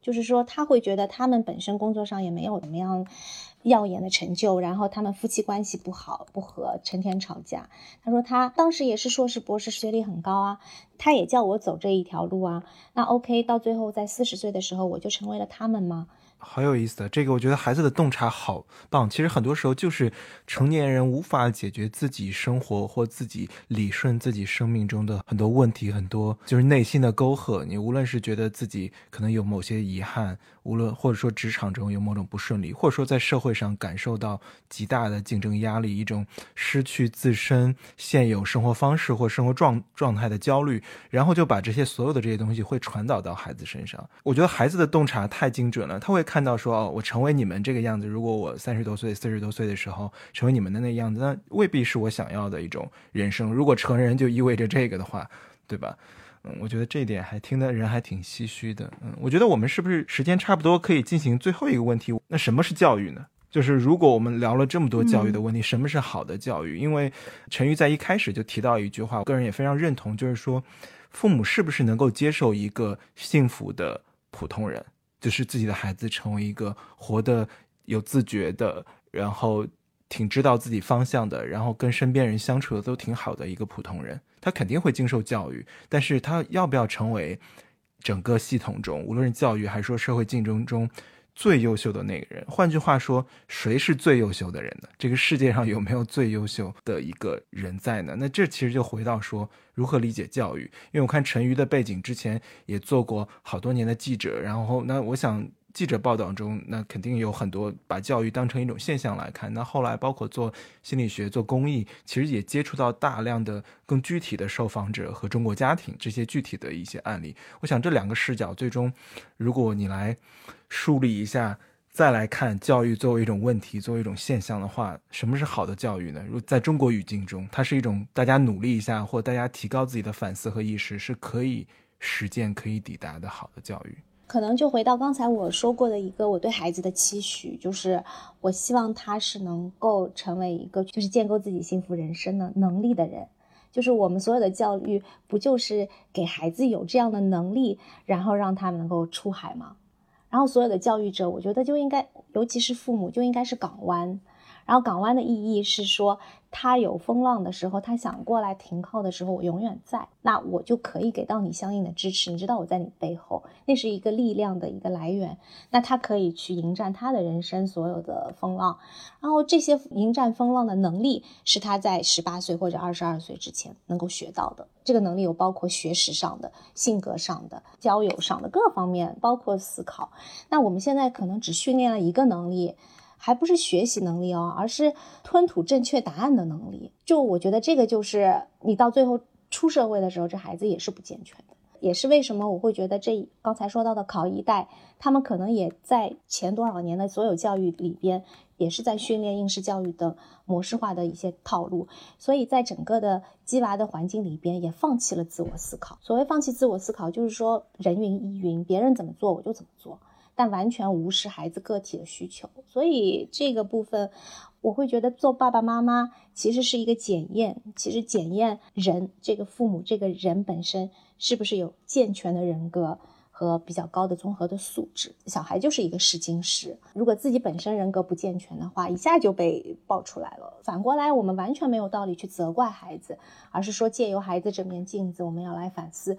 就是说他会觉得他们本身工作上也没有怎么样。耀眼的成就，然后他们夫妻关系不好不和，成天吵架。他说他当时也是硕士博士，学历很高啊，他也叫我走这一条路啊。那 OK，到最后在四十岁的时候，我就成为了他们吗？好有意思的这个，我觉得孩子的洞察好棒。其实很多时候就是成年人无法解决自己生活或自己理顺自己生命中的很多问题，很多就是内心的沟壑。你无论是觉得自己可能有某些遗憾，无论或者说职场中有某种不顺利，或者说在社会上感受到极大的竞争压力，一种失去自身现有生活方式或生活状状态的焦虑，然后就把这些所有的这些东西会传导到孩子身上。我觉得孩子的洞察太精准了，他会。看到说哦，我成为你们这个样子。如果我三十多岁、四十多岁的时候成为你们的那样子，那未必是我想要的一种人生。如果成人就意味着这个的话，对吧？嗯，我觉得这一点还听的人还挺唏嘘的。嗯，我觉得我们是不是时间差不多可以进行最后一个问题？那什么是教育呢？就是如果我们聊了这么多教育的问题，什么是好的教育？因为陈瑜在一开始就提到一句话，我个人也非常认同，就是说，父母是不是能够接受一个幸福的普通人？就是自己的孩子成为一个活得有自觉的，然后挺知道自己方向的，然后跟身边人相处的都挺好的一个普通人，他肯定会经受教育，但是他要不要成为整个系统中，无论是教育还是说社会竞争中。最优秀的那个人，换句话说，谁是最优秀的人呢？这个世界上有没有最优秀的一个人在呢？那这其实就回到说，如何理解教育？因为我看陈瑜的背景，之前也做过好多年的记者，然后那我想。记者报道中，那肯定有很多把教育当成一种现象来看。那后来包括做心理学、做公益，其实也接触到大量的更具体的受访者和中国家庭这些具体的一些案例。我想这两个视角，最终如果你来梳理一下，再来看教育作为一种问题、作为一种现象的话，什么是好的教育呢？如在中国语境中，它是一种大家努力一下，或大家提高自己的反思和意识，是可以实践、可以抵达的好的教育。可能就回到刚才我说过的一个我对孩子的期许，就是我希望他是能够成为一个就是建构自己幸福人生的能力的人。就是我们所有的教育，不就是给孩子有这样的能力，然后让他能够出海吗？然后所有的教育者，我觉得就应该，尤其是父母，就应该是港湾。然后港湾的意义是说。他有风浪的时候，他想过来停靠的时候，我永远在，那我就可以给到你相应的支持。你知道我在你背后，那是一个力量的一个来源。那他可以去迎战他的人生所有的风浪，然后这些迎战风浪的能力是他在十八岁或者二十二岁之前能够学到的。这个能力有包括学识上的、性格上的、交友上的各方面，包括思考。那我们现在可能只训练了一个能力。还不是学习能力哦，而是吞吐正确答案的能力。就我觉得这个就是你到最后出社会的时候，这孩子也是不健全的，也是为什么我会觉得这刚才说到的考一代，他们可能也在前多少年的所有教育里边，也是在训练应试教育的模式化的一些套路，所以在整个的鸡娃的环境里边，也放弃了自我思考。所谓放弃自我思考，就是说人云亦云，别人怎么做我就怎么做。但完全无视孩子个体的需求，所以这个部分，我会觉得做爸爸妈妈其实是一个检验，其实检验人这个父母这个人本身是不是有健全的人格和比较高的综合的素质。小孩就是一个试金石，如果自己本身人格不健全的话，一下就被爆出来了。反过来，我们完全没有道理去责怪孩子，而是说借由孩子这面镜子，我们要来反思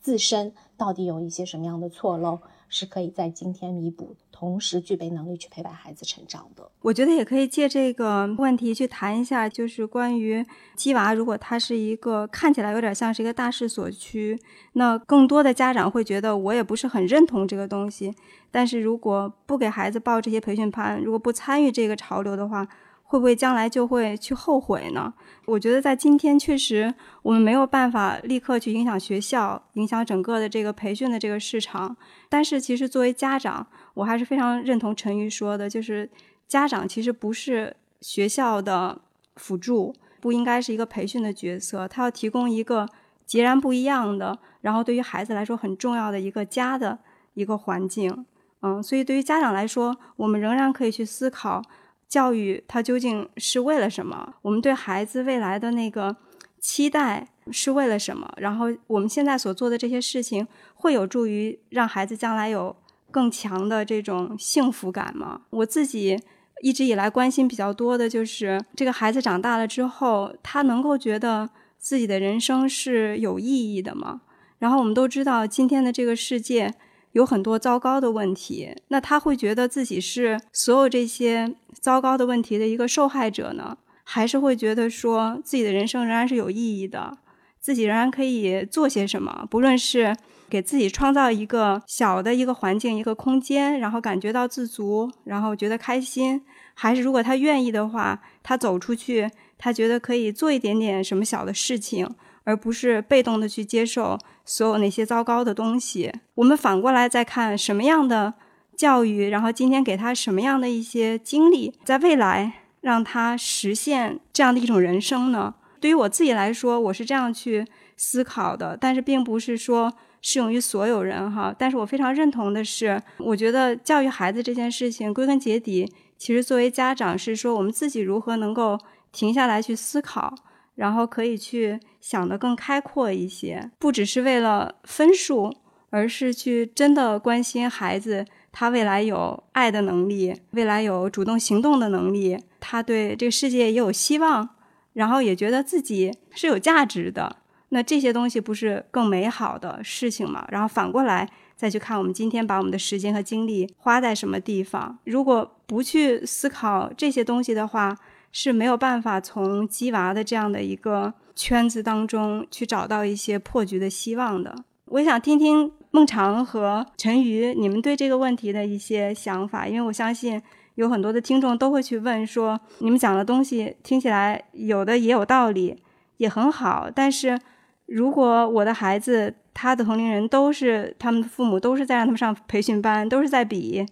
自身到底有一些什么样的错漏。是可以在今天弥补，同时具备能力去陪伴孩子成长的。我觉得也可以借这个问题去谈一下，就是关于鸡娃，如果他是一个看起来有点像是一个大势所趋，那更多的家长会觉得我也不是很认同这个东西。但是如果不给孩子报这些培训班，如果不参与这个潮流的话，会不会将来就会去后悔呢？我觉得在今天确实我们没有办法立刻去影响学校，影响整个的这个培训的这个市场。但是其实作为家长，我还是非常认同陈瑜说的，就是家长其实不是学校的辅助，不应该是一个培训的角色，他要提供一个截然不一样的，然后对于孩子来说很重要的一个家的一个环境。嗯，所以对于家长来说，我们仍然可以去思考。教育它究竟是为了什么？我们对孩子未来的那个期待是为了什么？然后我们现在所做的这些事情，会有助于让孩子将来有更强的这种幸福感吗？我自己一直以来关心比较多的就是，这个孩子长大了之后，他能够觉得自己的人生是有意义的吗？然后我们都知道，今天的这个世界。有很多糟糕的问题，那他会觉得自己是所有这些糟糕的问题的一个受害者呢，还是会觉得说自己的人生仍然是有意义的，自己仍然可以做些什么？不论是给自己创造一个小的一个环境、一个空间，然后感觉到自足，然后觉得开心，还是如果他愿意的话，他走出去，他觉得可以做一点点什么小的事情。而不是被动的去接受所有那些糟糕的东西。我们反过来再看什么样的教育，然后今天给他什么样的一些经历，在未来让他实现这样的一种人生呢？对于我自己来说，我是这样去思考的，但是并不是说适用于所有人哈。但是我非常认同的是，我觉得教育孩子这件事情，归根结底，其实作为家长是说我们自己如何能够停下来去思考。然后可以去想得更开阔一些，不只是为了分数，而是去真的关心孩子，他未来有爱的能力，未来有主动行动的能力，他对这个世界也有希望，然后也觉得自己是有价值的。那这些东西不是更美好的事情吗？然后反过来再去看，我们今天把我们的时间和精力花在什么地方？如果不去思考这些东西的话，是没有办法从鸡娃的这样的一个圈子当中去找到一些破局的希望的。我想听听孟尝和陈瑜你们对这个问题的一些想法，因为我相信有很多的听众都会去问说，你们讲的东西听起来有的也有道理，也很好，但是如果我的孩子他的同龄人都是他们的父母都是在让他们上培训班，都是在比，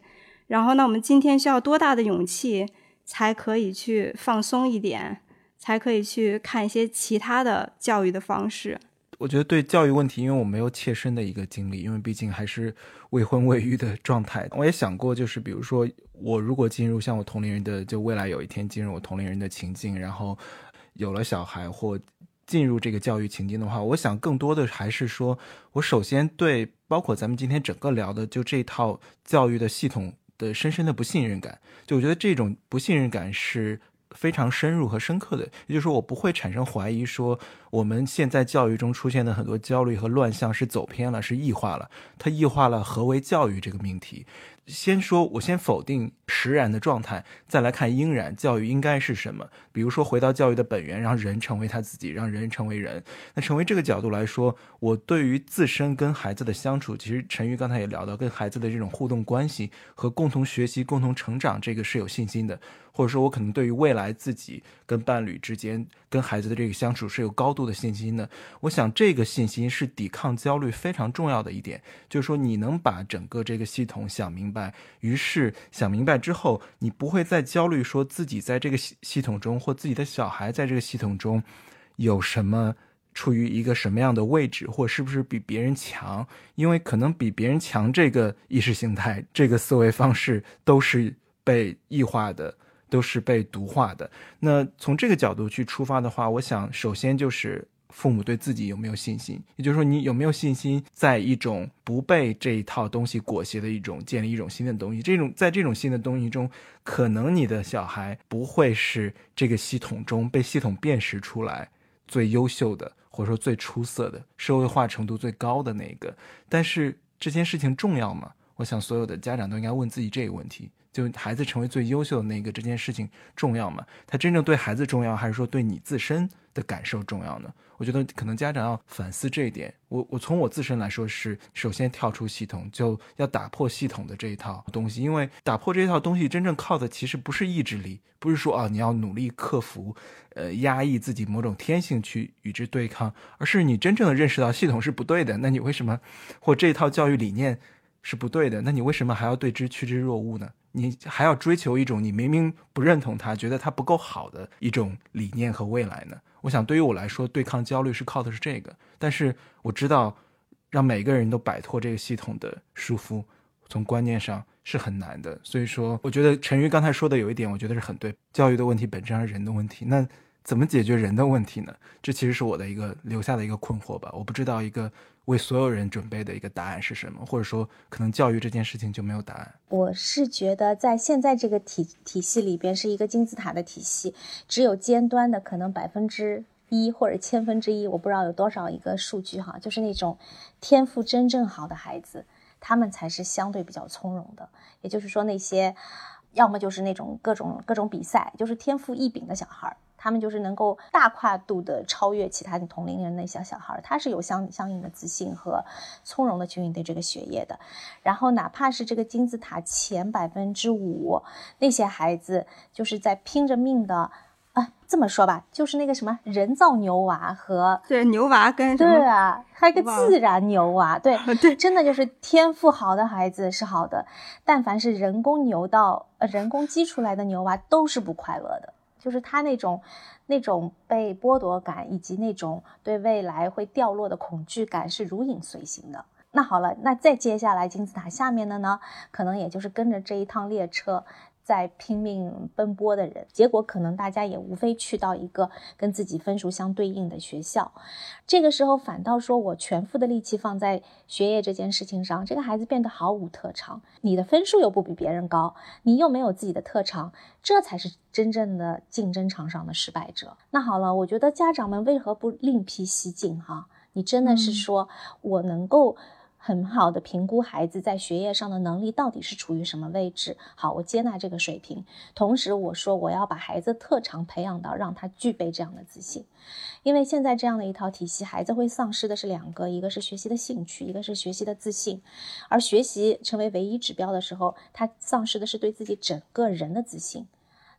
然后那我们今天需要多大的勇气？才可以去放松一点，才可以去看一些其他的教育的方式。我觉得对教育问题，因为我没有切身的一个经历，因为毕竟还是未婚未育的状态。我也想过，就是比如说我如果进入像我同龄人的，就未来有一天进入我同龄人的情境，然后有了小孩或进入这个教育情境的话，我想更多的还是说，我首先对包括咱们今天整个聊的就这套教育的系统的深深的不信任感。就我觉得这种不信任感是。非常深入和深刻的，也就是说，我不会产生怀疑，说我们现在教育中出现的很多焦虑和乱象是走偏了，是异化了，它异化了何为教育这个命题。先说，我先否定实然的状态，再来看应然。教育应该是什么？比如说，回到教育的本源，让人成为他自己，让人成为人。那成为这个角度来说，我对于自身跟孩子的相处，其实陈瑜刚才也聊到，跟孩子的这种互动关系和共同学习、共同成长，这个是有信心的。或者说，我可能对于未来自己跟伴侣之间、跟孩子的这个相处是有高度的信心的。我想，这个信心是抵抗焦虑非常重要的一点。就是说，你能把整个这个系统想明白，于是想明白之后，你不会再焦虑，说自己在这个系系统中，或自己的小孩在这个系统中有什么处于一个什么样的位置，或是不是比别人强？因为可能比别人强这个意识形态、这个思维方式都是被异化的。都是被毒化的。那从这个角度去出发的话，我想首先就是父母对自己有没有信心，也就是说你有没有信心，在一种不被这一套东西裹挟的一种建立一种新的东西。这种在这种新的东西中，可能你的小孩不会是这个系统中被系统辨识出来最优秀的，或者说最出色的，社会化程度最高的那个。但是这件事情重要吗？我想所有的家长都应该问自己这个问题。就孩子成为最优秀的那个，这件事情重要吗？他真正对孩子重要，还是说对你自身的感受重要呢？我觉得可能家长要反思这一点。我我从我自身来说，是首先跳出系统，就要打破系统的这一套东西。因为打破这一套东西，真正靠的其实不是意志力，不是说啊你要努力克服，呃压抑自己某种天性去与之对抗，而是你真正的认识到系统是不对的。那你为什么或这套教育理念是不对的？那你为什么还要对之趋之若鹜呢？你还要追求一种你明明不认同他，觉得他不够好的一种理念和未来呢？我想对于我来说，对抗焦虑是靠的是这个。但是我知道，让每个人都摆脱这个系统的束缚，从观念上是很难的。所以说，我觉得陈瑜刚才说的有一点，我觉得是很对。教育的问题本质上是人的问题，那怎么解决人的问题呢？这其实是我的一个留下的一个困惑吧。我不知道一个。为所有人准备的一个答案是什么？或者说，可能教育这件事情就没有答案？我是觉得，在现在这个体体系里边，是一个金字塔的体系，只有尖端的可能百分之一或者千分之一，我不知道有多少一个数据哈，就是那种天赋真正好的孩子，他们才是相对比较从容的。也就是说，那些要么就是那种各种各种比赛，就是天赋异禀的小孩。他们就是能够大跨度的超越其他的同龄人那些小孩，他是有相相应的自信和从容的去应对这个学业的。然后哪怕是这个金字塔前百分之五那些孩子，就是在拼着命的啊，这么说吧，就是那个什么人造牛娃和对牛娃跟对啊，还有个自然牛娃，对 对，真的就是天赋好的孩子是好的，但凡是人工牛到呃人工激出来的牛娃都是不快乐的。就是他那种，那种被剥夺感，以及那种对未来会掉落的恐惧感是如影随形的。那好了，那再接下来金字塔下面的呢，可能也就是跟着这一趟列车。在拼命奔波的人，结果可能大家也无非去到一个跟自己分数相对应的学校，这个时候反倒说我全副的力气放在学业这件事情上，这个孩子变得毫无特长。你的分数又不比别人高，你又没有自己的特长，这才是真正的竞争场上的失败者。那好了，我觉得家长们为何不另辟蹊径？哈，你真的是说我能够。很好的评估孩子在学业上的能力到底是处于什么位置。好，我接纳这个水平，同时我说我要把孩子特长培养到让他具备这样的自信。因为现在这样的一套体系，孩子会丧失的是两个，一个是学习的兴趣，一个是学习的自信。而学习成为唯一指标的时候，他丧失的是对自己整个人的自信。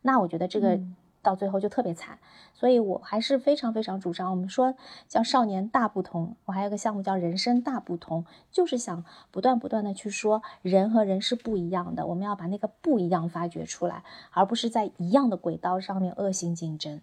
那我觉得这个。到最后就特别惨，所以我还是非常非常主张，我们说叫少年大不同，我还有个项目叫人生大不同，就是想不断不断的去说人和人是不一样的，我们要把那个不一样发掘出来，而不是在一样的轨道上面恶性竞争。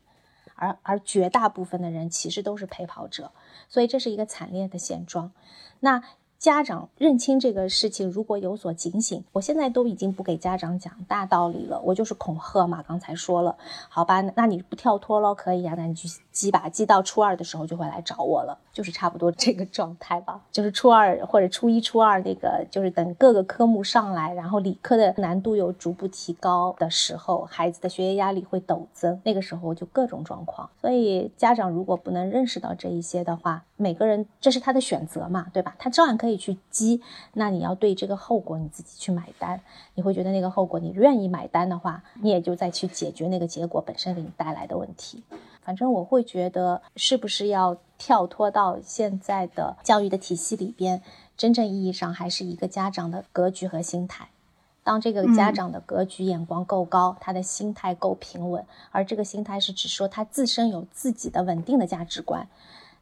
而而绝大部分的人其实都是陪跑者，所以这是一个惨烈的现状。那。家长认清这个事情，如果有所警醒，我现在都已经不给家长讲大道理了，我就是恐吓嘛。刚才说了，好吧，那你不跳脱了，可以呀，那你去积吧，积到初二的时候就会来找我了，就是差不多这个状态吧。就是初二或者初一、初二那个，就是等各个科目上来，然后理科的难度有逐步提高的时候，孩子的学业压力会陡增，那个时候就各种状况。所以家长如果不能认识到这一些的话，每个人这是他的选择嘛，对吧？他照样可以去积，那你要对这个后果你自己去买单。你会觉得那个后果你愿意买单的话，你也就再去解决那个结果本身给你带来的问题。反正我会觉得，是不是要跳脱到现在的教育的体系里边，真正意义上还是一个家长的格局和心态。当这个家长的格局眼光够高，他的心态够平稳，而这个心态是指说他自身有自己的稳定的价值观。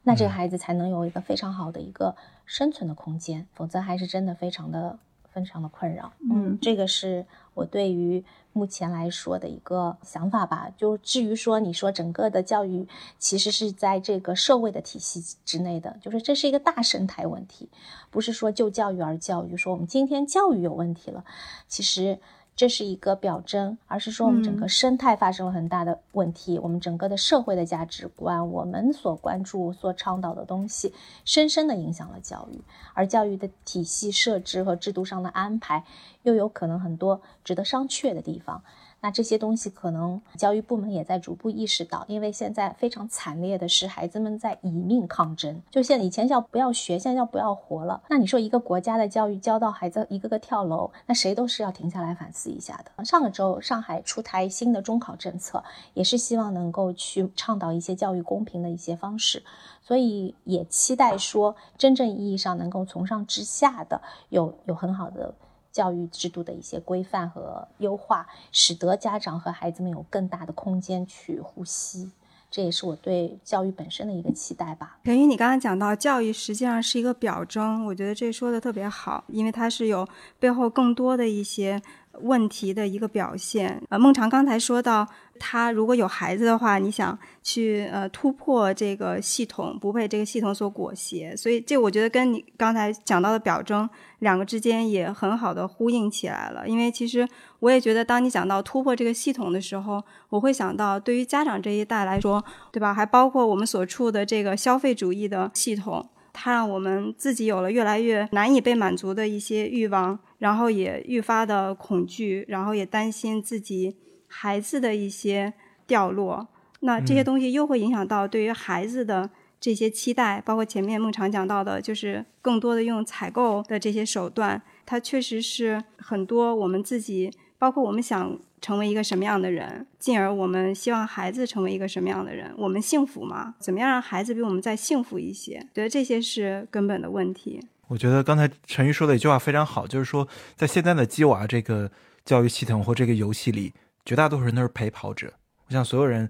那这个孩子才能有一个非常好的一个生存的空间，否则还是真的非常的非常的困扰。嗯，这个是我对于目前来说的一个想法吧。就至于说你说整个的教育其实是在这个社会的体系之内的，就是这是一个大生态问题，不是说就教育而教育，说我们今天教育有问题了，其实。这是一个表征，而是说我们整个生态发生了很大的问题，我们整个的社会的价值观，我们所关注、所倡导的东西，深深的影响了教育，而教育的体系设置和制度上的安排，又有可能很多值得商榷的地方。那这些东西可能教育部门也在逐步意识到，因为现在非常惨烈的是孩子们在以命抗争。就现在以前叫不要学，现在叫不要活了。那你说一个国家的教育教到孩子一个个跳楼，那谁都是要停下来反思一下的。上个周上海出台新的中考政策，也是希望能够去倡导一些教育公平的一些方式，所以也期待说真正意义上能够从上至下的有有很好的。教育制度的一些规范和优化，使得家长和孩子们有更大的空间去呼吸，这也是我对教育本身的一个期待吧。等于你刚才讲到，教育实际上是一个表征，我觉得这说的特别好，因为它是有背后更多的一些问题的一个表现。呃，孟尝刚才说到。他如果有孩子的话，你想去呃突破这个系统，不被这个系统所裹挟，所以这我觉得跟你刚才讲到的表征两个之间也很好的呼应起来了。因为其实我也觉得，当你讲到突破这个系统的时候，我会想到对于家长这一代来说，对吧？还包括我们所处的这个消费主义的系统，它让我们自己有了越来越难以被满足的一些欲望，然后也愈发的恐惧，然后也担心自己。孩子的一些掉落，那这些东西又会影响到对于孩子的这些期待，包括前面孟常讲到的，就是更多的用采购的这些手段，它确实是很多我们自己，包括我们想成为一个什么样的人，进而我们希望孩子成为一个什么样的人，我们幸福吗？怎么样让孩子比我们再幸福一些？觉得这些是根本的问题。我觉得刚才陈玉说的一句话非常好，就是说在现在的鸡娃这个教育系统或这个游戏里。绝大多数人都是陪跑者。我想，所有人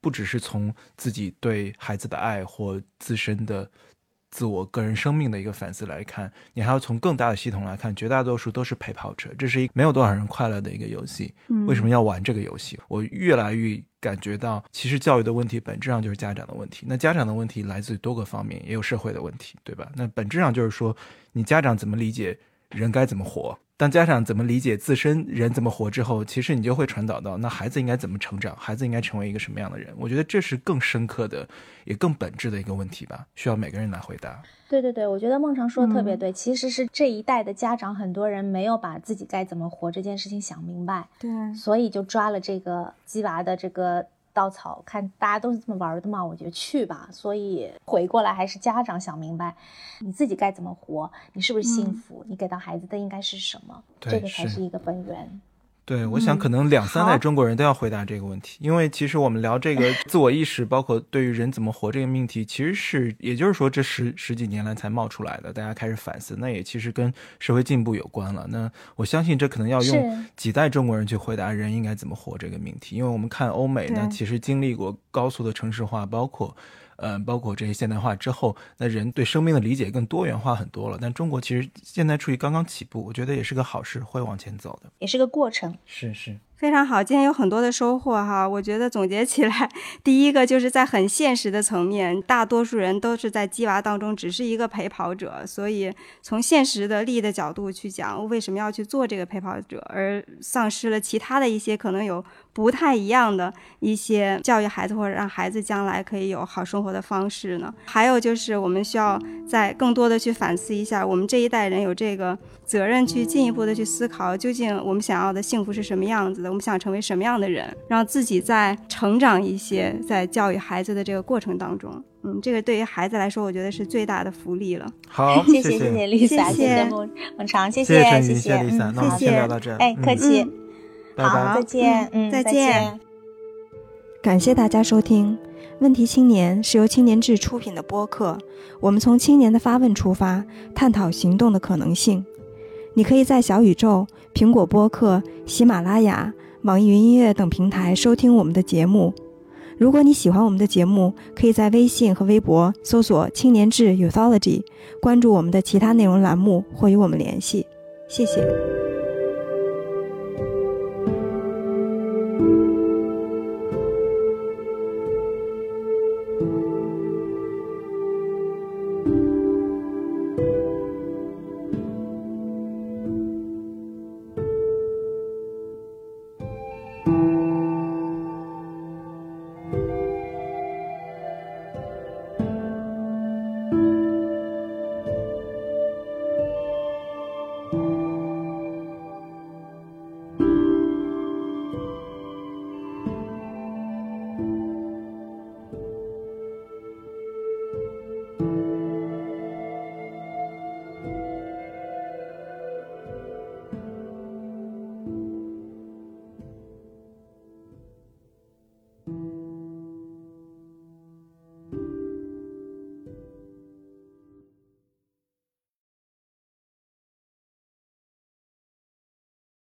不只是从自己对孩子的爱或自身的自我个人生命的一个反思来看，你还要从更大的系统来看，绝大多数都是陪跑者。这是一没有多少人快乐的一个游戏。为什么要玩这个游戏？我越来越感觉到，其实教育的问题本质上就是家长的问题。那家长的问题来自于多个方面，也有社会的问题，对吧？那本质上就是说，你家长怎么理解人该怎么活？当家长怎么理解自身人怎么活之后，其实你就会传导到那孩子应该怎么成长，孩子应该成为一个什么样的人？我觉得这是更深刻的，也更本质的一个问题吧，需要每个人来回答。对对对，我觉得孟常说的特别对，其实是这一代的家长很多人没有把自己该怎么活这件事情想明白，对，所以就抓了这个鸡娃的这个。稻草，看大家都是这么玩的嘛，我就去吧。所以回过来还是家长想明白，你自己该怎么活，你是不是幸福，你给到孩子的应该是什么，这个才是一个本源。对，我想可能两三代中国人都要回答这个问题，因为其实我们聊这个自我意识，包括对于人怎么活这个命题，其实是也就是说这十十几年来才冒出来的，大家开始反思，那也其实跟社会进步有关了。那我相信这可能要用几代中国人去回答人应该怎么活这个命题，因为我们看欧美呢，其实经历过高速的城市化，包括。嗯，包括这些现代化之后，那人对生命的理解更多元化很多了。但中国其实现在处于刚刚起步，我觉得也是个好事，会往前走的，也是个过程。是是。非常好，今天有很多的收获哈。我觉得总结起来，第一个就是在很现实的层面，大多数人都是在鸡娃当中只是一个陪跑者，所以从现实的利益的角度去讲，为什么要去做这个陪跑者，而丧失了其他的一些可能有。不太一样的一些教育孩子或者让孩子将来可以有好生活的方式呢？还有就是我们需要再更多的去反思一下，我们这一代人有这个责任去进一步的去思考，究竟我们想要的幸福是什么样子的？我们想成为什么样的人？让自己再成长一些，在教育孩子的这个过程当中，嗯，这个对于孩子来说，我觉得是最大的福利了。好，谢谢谢谢 Lisa，谢谢孟孟长，谢谢谢谢谢 Lisa，那我们先聊到这，哎，客气。好，再见，嗯，再见。感谢大家收听《问题青年》，是由青年志出品的播客。我们从青年的发问出发，探讨行动的可能性。你可以在小宇宙、苹果播客、喜马拉雅、网易云音乐等平台收听我们的节目。如果你喜欢我们的节目，可以在微信和微博搜索“青年志 Youthology”，关注我们的其他内容栏目或与我们联系。谢谢。